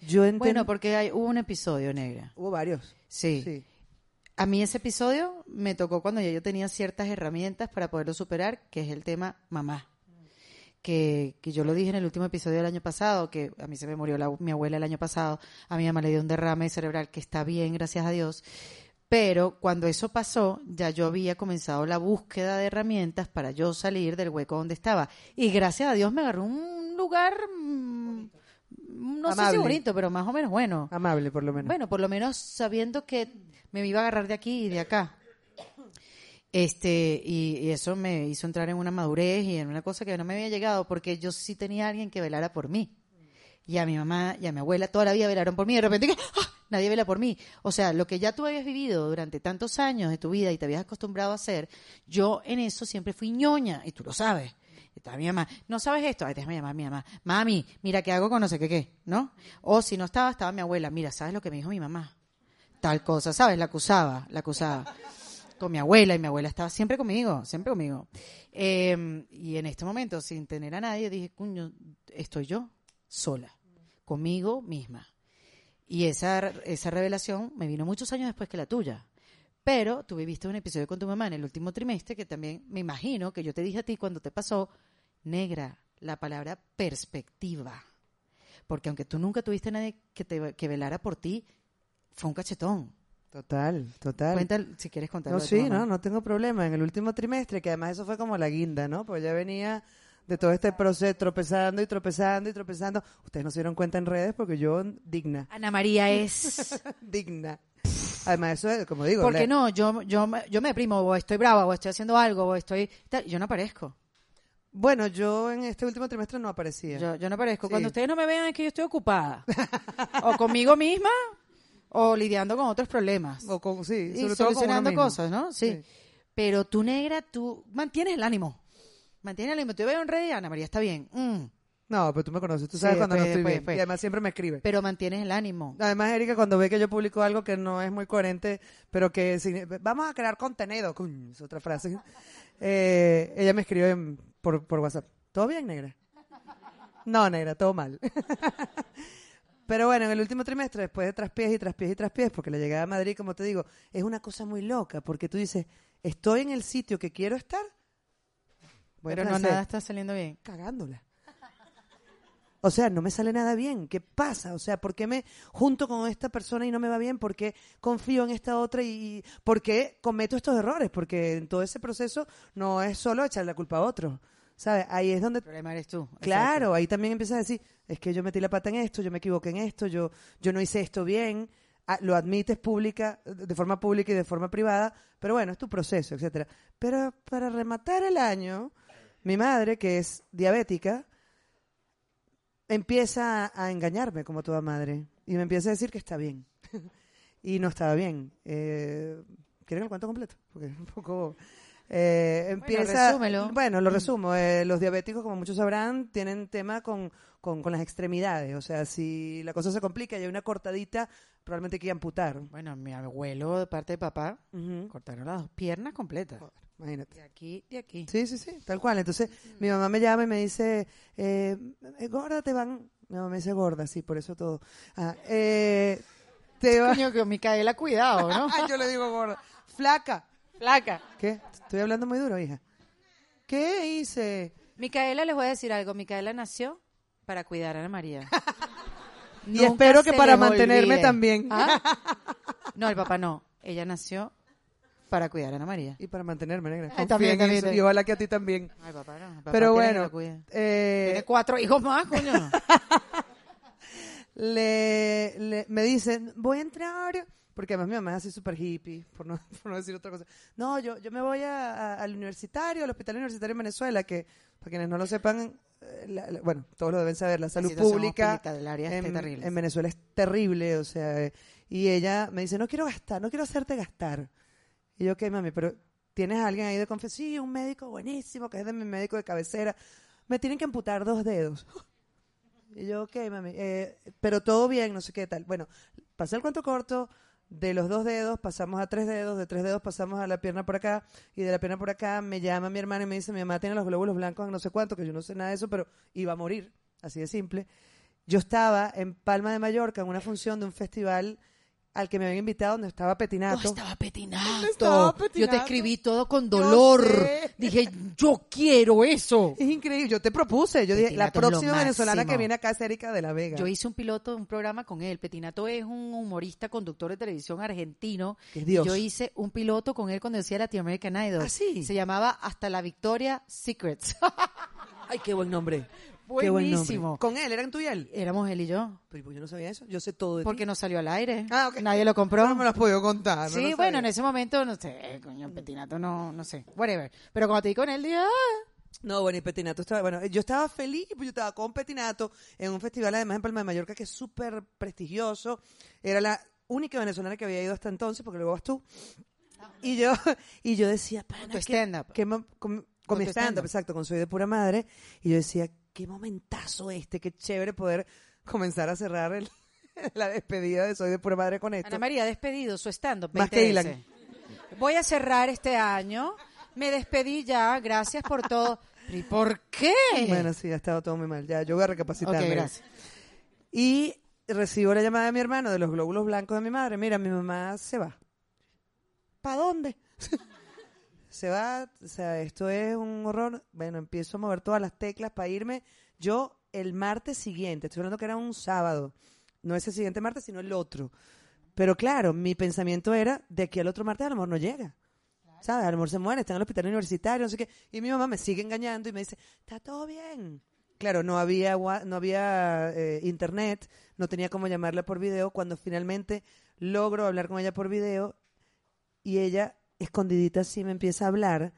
Yo entendí. Bueno, porque hay, hubo un episodio, negra. Hubo varios. Sí. Sí. A mí ese episodio me tocó cuando ya yo tenía ciertas herramientas para poderlo superar, que es el tema mamá. Que, que yo lo dije en el último episodio del año pasado, que a mí se me murió la- mi abuela el año pasado, a mi mamá le dio un derrame cerebral, que está bien, gracias a Dios. Pero cuando eso pasó, ya yo había comenzado la búsqueda de herramientas para yo salir del hueco donde estaba. Y gracias a Dios me agarró un lugar, mm, no sé si bonito, pero más o menos bueno. Amable, por lo menos. Bueno, por lo menos sabiendo que me iba a agarrar de aquí y de acá. Este, y, y eso me hizo entrar en una madurez y en una cosa que no me había llegado, porque yo sí tenía alguien que velara por mí. Y a mi mamá y a mi abuela toda la vida velaron por mí. Y de repente, ¡ah! Nadie vela por mí. O sea, lo que ya tú habías vivido durante tantos años de tu vida y te habías acostumbrado a hacer, yo en eso siempre fui ñoña, y tú lo sabes. Estaba mi mamá, no sabes esto, ay, déjame llamar a mi mamá. Mami, mira qué hago con no sé qué qué, ¿no? O si no estaba, estaba mi abuela, mira, ¿sabes lo que me dijo mi mamá? Tal cosa, ¿sabes? La acusaba, la acusaba. Con mi abuela, y mi abuela estaba siempre conmigo, siempre conmigo. Eh, y en este momento, sin tener a nadie, dije, cuño, estoy yo, sola, conmigo misma. Y esa, esa revelación me vino muchos años después que la tuya. Pero tú viviste un episodio con tu mamá en el último trimestre que también me imagino que yo te dije a ti cuando te pasó, negra, la palabra perspectiva. Porque aunque tú nunca tuviste nadie que, te, que velara por ti, fue un cachetón. Total, total. Cuenta, si quieres contar. No, sí, no, no tengo problema. En el último trimestre, que además eso fue como la guinda, ¿no? Pues ya venía de todo este proceso tropezando y tropezando y tropezando. Ustedes no se dieron cuenta en redes porque yo digna, Ana María es... digna. Además eso es, como digo, ¿Por qué la- no? Yo, yo, me- yo me deprimo, o estoy brava, o estoy haciendo algo, o estoy... tal. Yo no aparezco. bueno, yo en este último trimestre no aparecía. Yo, yo no aparezco. Sí. Cuando ustedes no me vean es que yo estoy ocupada. o conmigo misma, o lidiando con otros problemas. O con, sí, y sobre todo con uno solucionando cosas, ¿no? Sí. Sí. Pero tú, negra, tú mantienes el ánimo. Mantienes el ánimo. Te veo en red y Ana María está bien. Mm. No, pero tú me conoces, tú Sí, sabes cuando no estoy después, bien. después. Y además siempre me escribe. Pero mantienes el ánimo. Además, Erika, cuando ve que yo publico algo que no es muy coherente, pero que si- vamos a crear contenido, es otra frase, eh, ella me escribe por, por WhatsApp, ¿todo bien, negra? No, negra, todo mal. pero bueno, en el último trimestre, después de traspiés y traspiés y traspiés, porque la llegada a Madrid, como te digo, es una cosa muy loca, porque tú dices, estoy en el sitio que quiero estar, voy a Pero no nada está saliendo bien. cagándola. O sea, no me sale nada bien. ¿Qué pasa? O sea, ¿por qué me junto con esta persona y no me va bien? ¿Por qué confío en esta otra y por qué cometo estos errores? Porque en todo ese proceso no es solo echar la culpa a otro. ¿Sabes? Ahí es donde El problema eres tú. Claro, ahí también empiezas a decir, es que yo metí la pata en esto, yo me equivoqué en esto, yo, yo no hice esto bien, Ah, lo admites pública, de forma pública y de forma privada, pero bueno, es tu proceso, etcétera. Pero para rematar el año, mi madre, que es diabética, empieza a, engañarme como toda madre y me empieza a decir que está bien. y no estaba bien. Eh, ¿Quieren el cuento completo? Porque es un poco... eh, empieza, bueno, lo resumo. Eh, los diabéticos, como muchos sabrán, tienen tema con, con, con las extremidades. O sea, si la cosa se complica y hay una cortadita, probablemente hay que amputar. Bueno, mi abuelo, de parte de papá, cortaron las dos piernas completas. Joder, imagínate. De aquí, de aquí. Sí, sí, sí, tal cual. Entonces, mi mamá me llama y me dice, eh, gorda, te van... Mi mamá me dice gorda, sí, por eso todo. Ah, eh, te va... Coño, que Micaela, cuidado, ¿no? Yo le digo gorda. Flaca. Flaca. ¿Qué? Estoy hablando muy duro, hija. ¿Qué hice? Micaela, les voy a decir algo. Micaela nació para cuidar a Ana María. Y espero que para mantenerme olvide. también. ¿Ah? No, el papá no. Ella nació para cuidar a Ana María. Y para mantenerme, negra. Ay, también, en también, eso. Y ojalá que a ti también. Ay, papá no. Papá Pero bueno, la eh, Tiene cuatro hijos más, coño. le, le- me dicen, voy a entrar, porque además mi mamá es así súper hippie, por no, por no decir otra cosa. No, yo, yo me voy a- a- al universitario, al hospital universitario en Venezuela, que para quienes no lo sepan, eh, la- la- bueno, todos lo deben saber, la salud situación pública hospitalaria es en, terrible. en Venezuela es terrible, o sea, eh, y ella me dice, no quiero gastar, no quiero hacerte gastar. Y yo, ok, mami, pero ¿tienes a alguien ahí de confianza? Sí, un médico buenísimo, que es de mi médico de cabecera. Me tienen que amputar dos dedos. Y yo, ok, mami, eh, pero todo bien, no sé qué tal. Bueno, pasé el cuento corto, de los dos dedos pasamos a tres dedos, de tres dedos pasamos a la pierna por acá, y de la pierna por acá me llama mi hermana y me dice, mi mamá tiene los glóbulos blancos no sé cuánto, que yo no sé nada de eso, pero iba a morir, así de simple. Yo estaba en Palma de Mallorca en una función de un festival al que me habían invitado donde estaba Petinato. Yo estaba petinato. Estaba Yo te escribí todo con dolor. Dije, yo quiero eso. Es increíble. Yo te propuse. Yo dije, la próxima venezolana que viene acá es Erika de la Vega. Yo hice un piloto de un programa con él. Petinato es un humorista, conductor de televisión argentino. Que es Dios. Y yo hice un piloto con él cuando decía Latin American Idol. ¿Ah, sí? Se llamaba Hasta la Victoria Secrets. Ay, qué buen nombre. Buenísimo. Con él, eran tú y él. Éramos él y yo. Pero yo no sabía eso. Yo sé todo de Porque ti. no salió al aire. Ah, ok. Nadie lo compró. No me lo has podido contar. no Sí, lo bueno, en sabía. ese momento, no sé, coño, Petinato, no, no sé, whatever. Pero cuando te di con él, dije, ah, No, bueno, y Petinato estaba, bueno, yo estaba feliz, pues yo estaba con Petinato en un festival además en Palma de Mallorca que es súper prestigioso. Era la única venezolana que había ido hasta entonces, porque luego vas tú. Y yo, y yo decía, pana, tu qué- stand-up. qué con, con Con mi tu stand-up, stand-up. exacto, con Soy de Pura Madre. Y yo decía, qué momentazo este, qué chévere poder comenzar a cerrar el- la despedida de Soy de Pura Madre con esto. Ana María, despedido su stand-up. Más que 20 Ilan. veces. Voy a cerrar este año. Me despedí ya, gracias por todo. ¿Pero ¿Y por qué? Bueno, sí, ha estado todo muy mal. Ya, yo voy a recapacitar. Ok, mira. gracias. Y recibo la llamada de mi hermano de los glóbulos blancos de mi madre. Mira, mi mamá se va. ¿Para dónde? se va, o sea, esto es un horror. Bueno, empiezo a mover todas las teclas para irme. Yo el martes siguiente, estoy hablando que era un sábado, no ese siguiente martes, sino el otro. Pero claro, mi pensamiento era, de aquí al otro martes a lo mejor no llega. ¿Sabes? A lo mejor se muere, está en el hospital universitario, no sé qué. Y mi mamá me sigue engañando y me dice, está todo bien. Claro, no había, no había eh, internet, no tenía cómo llamarla por video. Cuando finalmente logro hablar con ella por video y ella, escondidita así, me empieza a hablar,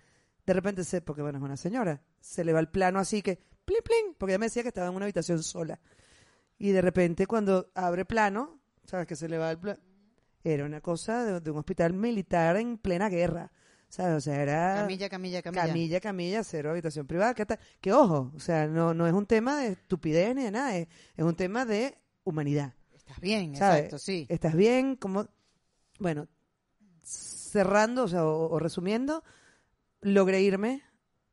de repente se, porque bueno, es una señora, se le va el plano así que, plin, plin, porque ella me decía que estaba en una habitación sola. Y de repente cuando abre plano, ¿sabes? Que se le va el plano. Era una cosa de, de un hospital militar en plena guerra. ¿Sabes? O sea, era Camilla, camilla, camilla. camilla, camilla, cero habitación privada. ¿qué tal? Que ojo, o sea, no, no es un tema de estupidez ni de nada, es, es un tema de humanidad. Estás bien, ¿sabes? exacto, sí. ¿Estás bien? como Bueno, cerrando, o sea, o, o resumiendo, logré irme.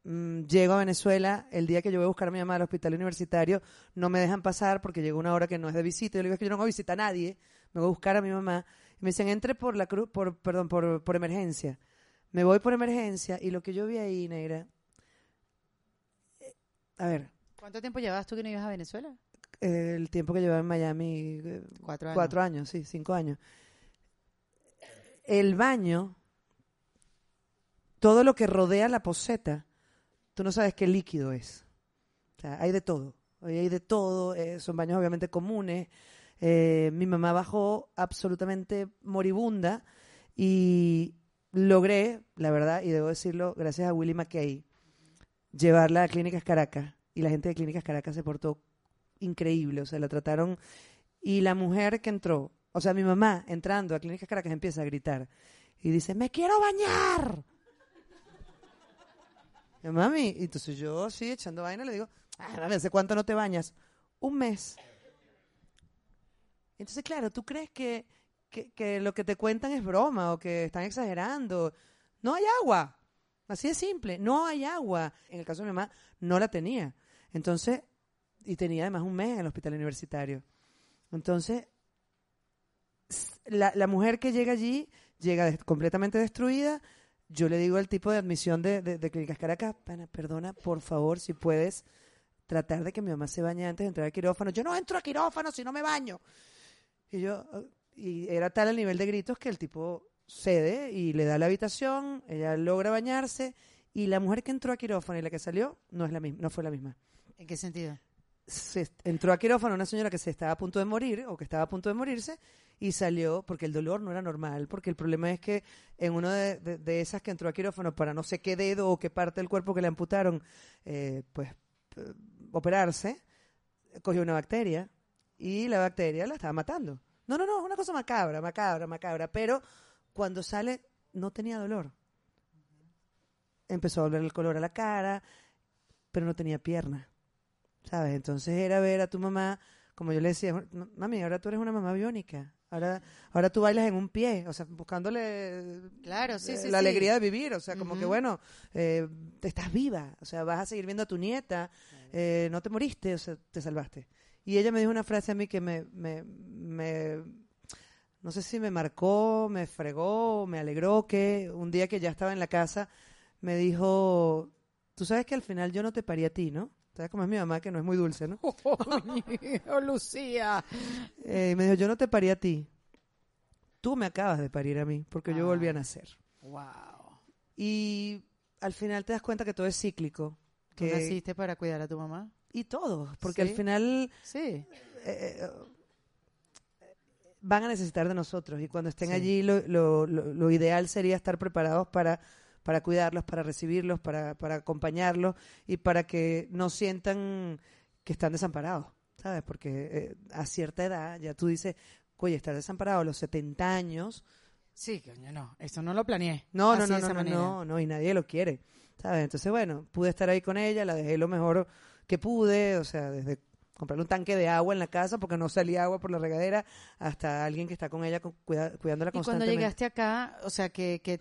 mm, llego a Venezuela, el día que yo voy a buscar a mi mamá al hospital universitario, no me dejan pasar porque llegó una hora que no es de visita. Yo le digo, es que yo no voy a visitar a nadie, me voy a buscar a mi mamá. Y me dicen, entre por la cruz, por, perdón, por, por emergencia. Me voy por emergencia y lo que yo vi ahí, negra. eh, A ver, ¿Cuánto tiempo llevabas tú que no ibas a Venezuela? eh, el tiempo que llevaba en Miami, eh, Cuatro años. Cuatro años, sí, cinco años. El baño, todo lo que rodea la poseta, tú no sabes qué líquido es. O sea, hay de todo. Hoy hay de todo. eh, son baños obviamente comunes. Eh, mi mamá bajó absolutamente moribunda y logré, la verdad, y debo decirlo, gracias a Willy McKay, llevarla a Clínicas Caracas. Y la gente de Clínicas Caracas se portó increíble. O sea, la trataron. Y la mujer que entró, o sea, mi mamá entrando a Clínicas Caracas empieza a gritar y dice: ¡Me quiero bañar! Y, mami, entonces yo así echando vaina le digo: ah, mami, ¿hace cuánto no te bañas? Un mes. Entonces, claro, tú crees que, que, que lo que te cuentan es broma o que están exagerando. No hay agua. Así de simple. No hay agua. En el caso de mi mamá, no la tenía. Entonces, y tenía además un mes en el hospital universitario. Entonces, la, la mujer que llega allí llega des- completamente destruida. Yo le digo al tipo de admisión de, de, de Clínicas Caracas, perdona, por favor, si puedes tratar de que mi mamá se bañe antes de entrar al quirófano. Yo no entro a quirófano si no me baño. Y yo, "Ah", y era tal el nivel de gritos que el tipo cede y le da la habitación, ella logra bañarse y la mujer que entró a quirófano y la que salió no es la misma, no fue la misma. ¿En qué sentido? Se entró a quirófano una señora que se estaba a punto de morir o que estaba a punto de morirse y salió porque el dolor no era normal, porque el problema es que en una de, de- esas que entró a quirófano para no sé qué dedo o qué parte del cuerpo que le amputaron, eh, pues operarse, cogió una bacteria y la bacteria la estaba matando. No, no, no, una cosa macabra, macabra, macabra, pero cuando sale no tenía dolor. Empezó a volver el color a la cara, pero no tenía pierna. ¿Sabes? Entonces era ver a tu mamá, como yo le decía, "M- mami, ahora tú eres una mamá biónica. Ahora, ahora tú bailas en un pie, o sea, buscándole Claro, sí, eh, sí, la sí. alegría de vivir, o sea, como que bueno, eh, estás viva, o sea, vas a seguir viendo a tu nieta, eh, no te moriste, o sea, te salvaste. Y ella me dijo una frase a mí que me, me, me no sé si me marcó, me fregó, me alegró que un día que ya estaba en la casa me dijo, tú sabes que al final yo no te parí a ti, ¿no? ¿Sabes cómo es mi mamá que no es muy dulce, ¿no? oh, Lucía. Eh, y me dijo, yo no te parí a ti. Tú me acabas de parir a mí porque yo volví a nacer. Wow. Y al final te das cuenta que todo es cíclico. ¿Tú Que, naciste para cuidar a tu mamá? y todo, porque al final Sí. eh, van a necesitar de nosotros y cuando estén Sí. allí lo, lo- lo- lo ideal sería estar preparados para, para cuidarlos, para recibirlos, para, para acompañarlos y para que no sientan que están desamparados, ¿sabes? Porque eh, a cierta edad ya tú dices, oye, estar desamparado a los 70 años, Sí, coño, no. Eso no lo planeé. no, no, no, no, esa no, manera. no, no, y nadie lo quiere, ¿sabes? Entonces, bueno, pude estar ahí con ella, la dejé lo mejor que pude, o sea, desde comprarle un tanque de agua en la casa porque no salía agua por la regadera, hasta alguien que está con ella cu- cuida- cuidándola Y cuando constantemente. llegaste acá, o sea, que, que,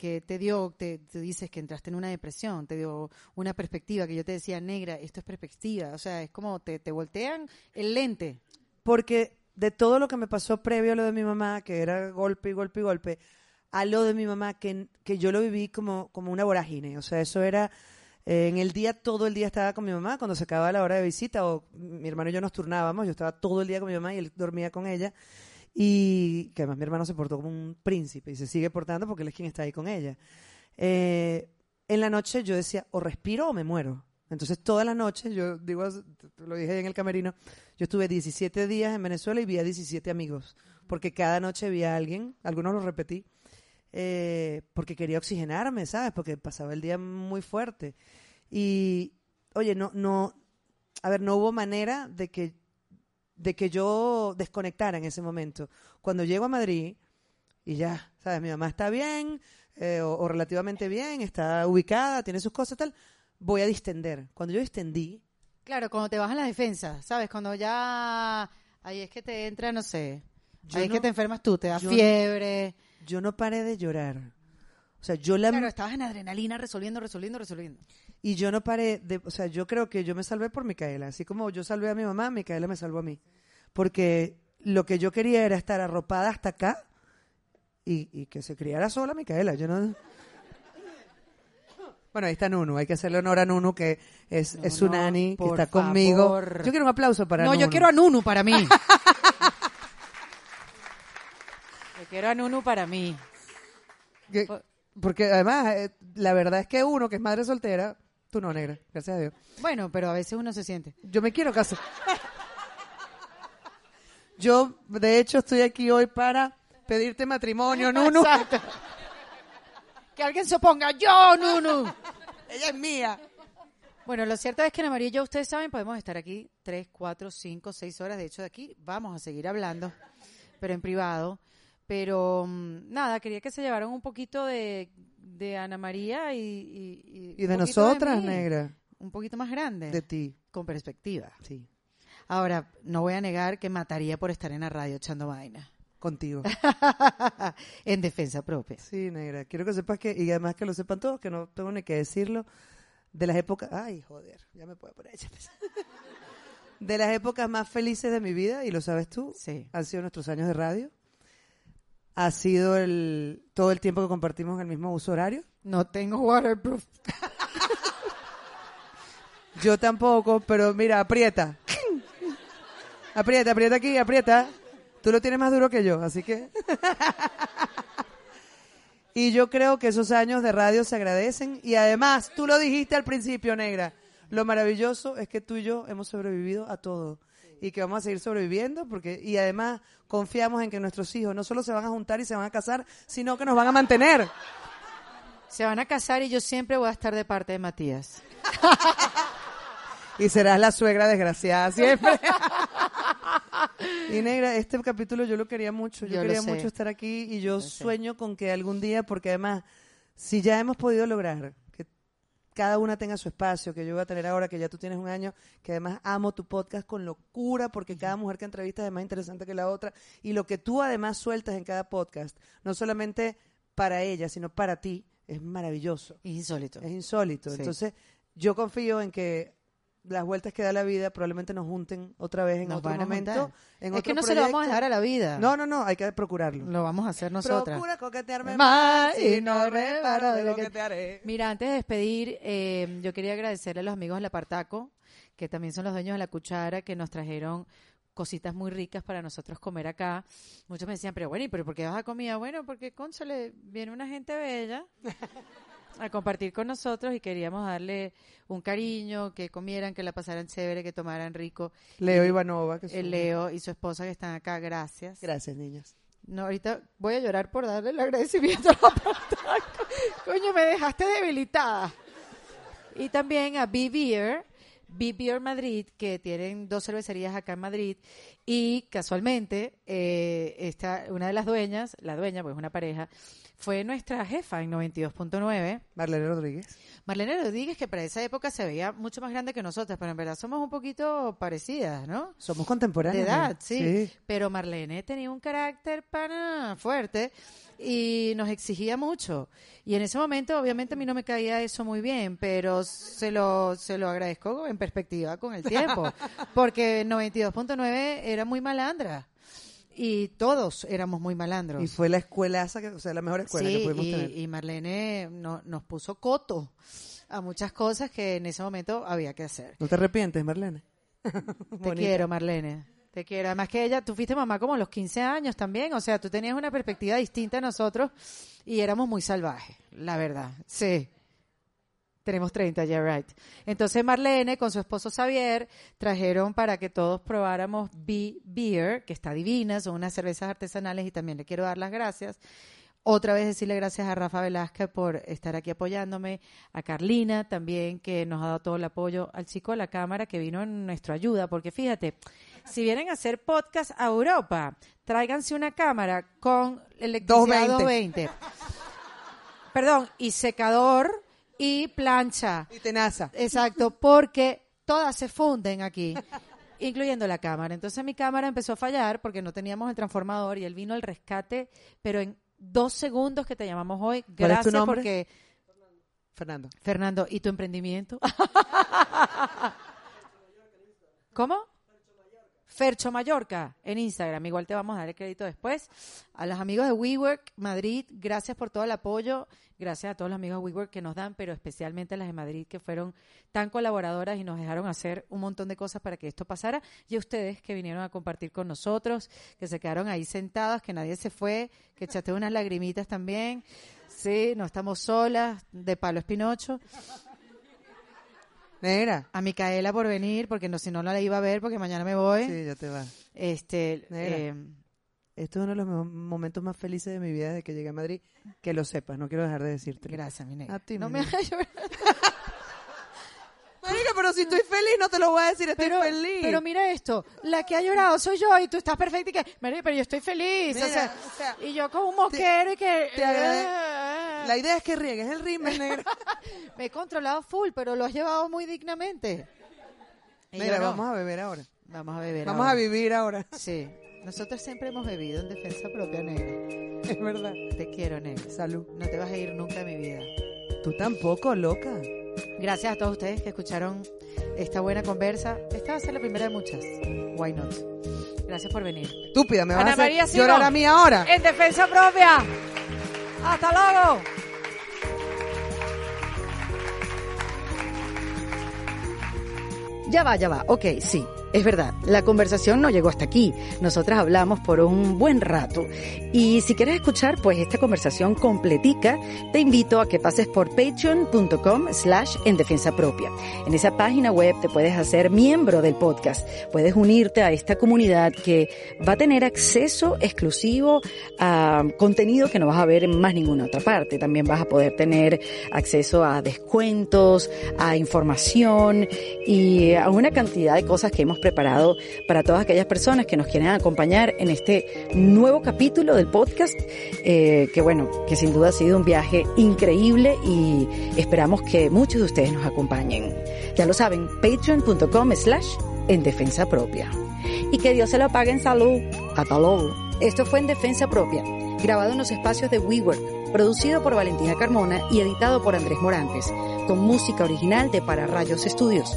que te dio, te, te dices que entraste en una depresión, te dio una perspectiva, que yo te decía, negra, esto es perspectiva, o sea, es como te, te voltean el lente. Porque de todo lo que me pasó previo a lo de mi mamá, que era golpe y golpe y golpe, a lo de mi mamá, que, que yo lo viví como, como una vorágine. O sea, eso era, eh, en el día, todo el día estaba con mi mamá, cuando se acababa la hora de visita, o mi hermano y yo nos turnábamos, yo estaba todo el día con mi mamá y él dormía con ella. Y que además mi hermano se portó como un príncipe y se sigue portando porque él es quien está ahí con ella. Eh, en la noche yo decía, o respiro o me muero. Entonces todas las noches, yo digo, lo dije en el camerino, yo estuve 17 días en Venezuela y vi a 17 amigos, porque cada noche vi a alguien, algunos los repetí, eh, porque quería oxigenarme, ¿sabes? Porque pasaba el día muy fuerte. Y, oye, no, no, a ver, no hubo manera de que, de que yo desconectara en ese momento. Cuando llego a Madrid, y ya, ¿sabes? Mi mamá está bien, eh, o, o relativamente bien, está ubicada, tiene sus cosas, tal, voy a distender. Cuando yo distendí, Claro, cuando te bajan las defensas, ¿sabes? Cuando ya, ahí es que te entra, no sé, ahí es que te enfermas tú, te da yo- fiebre. yo no paré de llorar. O sea, yo la... Claro, estabas en adrenalina resolviendo, resolviendo, resolviendo. Y yo no paré de, o sea, yo creo que yo me salvé por Micaela, así como yo salvé a mi mamá, Micaela me salvó a mí, porque lo que yo quería era estar arropada hasta acá y, y que se criara sola Micaela, yo no. Bueno, ahí está Nunu, hay que hacerle honor a Nunu que es, No, es su no, nani, que está conmigo. Yo quiero un aplauso para no, Nunu. yo quiero a Nunu para mí. yo quiero a Nunu para mí. Que- porque además, eh, la verdad es que uno que es madre soltera, tú no, negra, gracias a Dios. Bueno, pero a veces uno se siente. Yo me quiero casar. Yo, de hecho, estoy aquí hoy para pedirte matrimonio, Nunu. Exacto. Que alguien se oponga. Yo, Nunu. Ella es mía. Bueno, lo cierto es que Ana María y yo, ustedes saben, podemos estar aquí tres, cuatro, cinco, seis horas. De hecho, de aquí vamos a seguir hablando, pero en privado. Pero mm, nada, quería que se llevaran un poquito de, de Ana María y, y, Y de nosotras, mí. negra. Un poquito más grande, De ti, con perspectiva. sí. Ahora, no voy a negar que mataría por estar en la radio echando vaina. Contigo. en defensa propia. Sí, negra. Quiero que sepas que, y además que lo sepan todos, que no tengo ni que decirlo, de las épocas, ay, joder, ya me puedo poner. De las épocas más felices de mi vida, y lo sabes tú, Sí. han sido nuestros años de radio. Ha sido el, todo el tiempo que compartimos en el mismo uso horario. No tengo waterproof. Yo tampoco, pero mira, aprieta. Aprieta, aprieta aquí, aprieta. Tú lo tienes más duro que yo, así que. y yo creo que esos años de radio se agradecen. Y además, tú lo dijiste al principio, negra. Lo maravilloso es que tú y yo hemos sobrevivido a todo. Y que vamos a seguir sobreviviendo, porque, y además confiamos en que nuestros hijos no solo se van a juntar y se van a casar, sino que nos van a mantener. Se van a casar y yo siempre voy a estar de parte de Matías. Y serás la suegra desgraciada siempre. y negra, este capítulo yo lo quería mucho. Yo, quería mucho estar aquí y yo Lo sé. sueño con que algún día, porque además, si ya hemos podido lograr cada una tenga su espacio, que yo voy a tener ahora, que ya tú tienes un año, que además amo tu podcast con locura, porque cada mujer que entrevistas es más interesante que la otra, y lo que tú además sueltas en cada podcast, no solamente para ella, sino para ti, es maravilloso. Insólito. Es insólito. Sí. Entonces, yo confío en que las vueltas que da la vida probablemente nos junten otra vez en Nos otro momento. En es otro que no se lo vamos a dejar a la vida. No, no, no, hay que procurarlo. Lo vamos a hacer nosotras. Procura coquetearme Más y no reparo de lo que- te haré. Mira, antes de despedir, eh, yo quería agradecerle a los amigos de la Partaco, que también son los dueños de la cuchara, que nos trajeron cositas muy ricas para nosotros comer acá. Muchos me decían, pero bueno, ¿y pero por qué vas a comida? Bueno, porque, cónchale, viene una gente bella a compartir con nosotros y queríamos darle un cariño, que comieran, que la pasaran chévere, que tomaran rico. Leo Y- Ivanova. Que son- Leo y su esposa que están acá, gracias. Gracias, niñas. No, ahorita voy a llorar por darle el agradecimiento a la. Coño, me dejaste debilitada. Y también a B Beer, Beer Madrid, que tienen dos cervecerías acá en Madrid. Y casualmente, eh, esta, una de las dueñas, la dueña, pues una pareja, fue nuestra jefa en 92.9. Marlene Rodríguez. Marlene Rodríguez, que para esa época se veía mucho más grande que nosotras, pero en verdad somos un poquito parecidas, ¿no? Somos de contemporáneos. edad, sí. Pero Marlene tenía un carácter para fuerte y nos exigía mucho. Y en ese momento, obviamente, a mí no me caía eso muy bien, pero se lo, se lo agradezco en perspectiva con el tiempo. Porque 92.9 era muy malandra. Y todos éramos muy malandros. Y fue la escuelaza, que, o sea, la mejor escuela que pudimos y, tener. y Marlene no- nos puso coto a muchas cosas que en ese momento había que hacer. ¿No te arrepientes, Marlene? Te quiero, Marlene. Te quiero. Además que ella, tú fuiste mamá como a los 15 años también. O sea, tú tenías una perspectiva distinta a nosotros y éramos muy salvajes, la verdad. Sí. Tenemos 30, ya, right. Entonces Marlene con su esposo Xavier trajeron para que todos probáramos B Beer, que está divina, son unas cervezas artesanales y también le quiero dar las gracias. Otra vez decirle gracias a Rafa Velázquez por estar aquí apoyándome, a Carlina también que nos ha dado todo el apoyo, al chico de la cámara que vino en nuestra ayuda, porque fíjate, si vienen a hacer podcast a Europa, tráiganse una cámara con electricidad 220. 220. Perdón, y secador y plancha. Y tenaza. Exacto, porque todas se funden aquí, incluyendo la cámara. Entonces mi cámara empezó a fallar porque no teníamos el transformador y él vino al rescate, pero en dos segundos que te llamamos hoy. ¿Cuál es tu Gracias nombre? porque, Fernando. Fernando, ¿y tu emprendimiento? ¿Cómo? Fercho Mallorca en Instagram. Igual te vamos a dar el crédito después. A los amigos de WeWork Madrid, gracias por todo el apoyo. Gracias a todos los amigos de WeWork que nos dan, pero especialmente a las de Madrid que fueron tan colaboradoras y nos dejaron hacer un montón de cosas para que esto pasara. Y a ustedes que vinieron a compartir con nosotros, que se quedaron ahí sentadas, que nadie se fue, que echaste unas lagrimitas también. Sí, no estamos solas, de palo espinocho. Negra. A Micaela por venir, porque no, si no, no la iba a ver, porque mañana me voy. Sí, ya te va. Este, eh, Esto es uno de los mo- momentos más felices de mi vida desde que llegué a Madrid. Que lo sepas, no quiero dejar de decirte. gracias, mi negra. A ti, no mi me hagas llorar. Marica, pero si estoy feliz, no te lo voy a decir, estoy Pero, feliz. pero mira esto, la que ha llorado soy yo y tú estás perfecta y que, María, pero yo estoy feliz. Mira, o, sea, o sea, y yo como un mosquero y que... te eh, La idea es que riegues el ritmo, negra. me he controlado full, pero lo has llevado muy dignamente. Y Mira, no. vamos a beber ahora. Vamos a beber Vamos ahora. a vivir ahora. Sí, nosotros siempre hemos bebido en defensa propia, negra. Es verdad. Te quiero, negra. Salud. No te vas a ir nunca de mi vida. Tú tampoco, loca. Gracias a todos ustedes que escucharon esta buena conversa. Esta va a ser la primera de muchas. Why not? Gracias por venir. Estúpida, me vas Ana a hacer María Simón. llorar a mí ahora. En defensa propia. Hasta luego. Ya va, ya va. Ok, sí, es verdad. La conversación no llegó hasta aquí. Nosotras hablamos por un buen rato. Y si quieres escuchar, pues, esta conversación completica, te invito a que pases por patreon.com slash en defensa propia. En esa página web te puedes hacer miembro del podcast. Puedes unirte a esta comunidad que va a tener acceso exclusivo a contenido que no vas a ver en más ninguna otra parte. También vas a poder tener acceso a descuentos, a información y a una cantidad de cosas que hemos preparado para todas aquellas personas que nos quieren acompañar en este nuevo capítulo del podcast, eh, que bueno, que sin duda ha sido un viaje increíble y esperamos que muchos de ustedes nos acompañen. Ya lo saben, patreon.com slash en defensa propia. Y que Dios se lo pague en salud. Hasta luego. Esto fue en defensa propia, grabado en los espacios de WeWork, producido por Valentina Carmona y editado por Andrés Morantes, con música original de Para Rayos Estudios.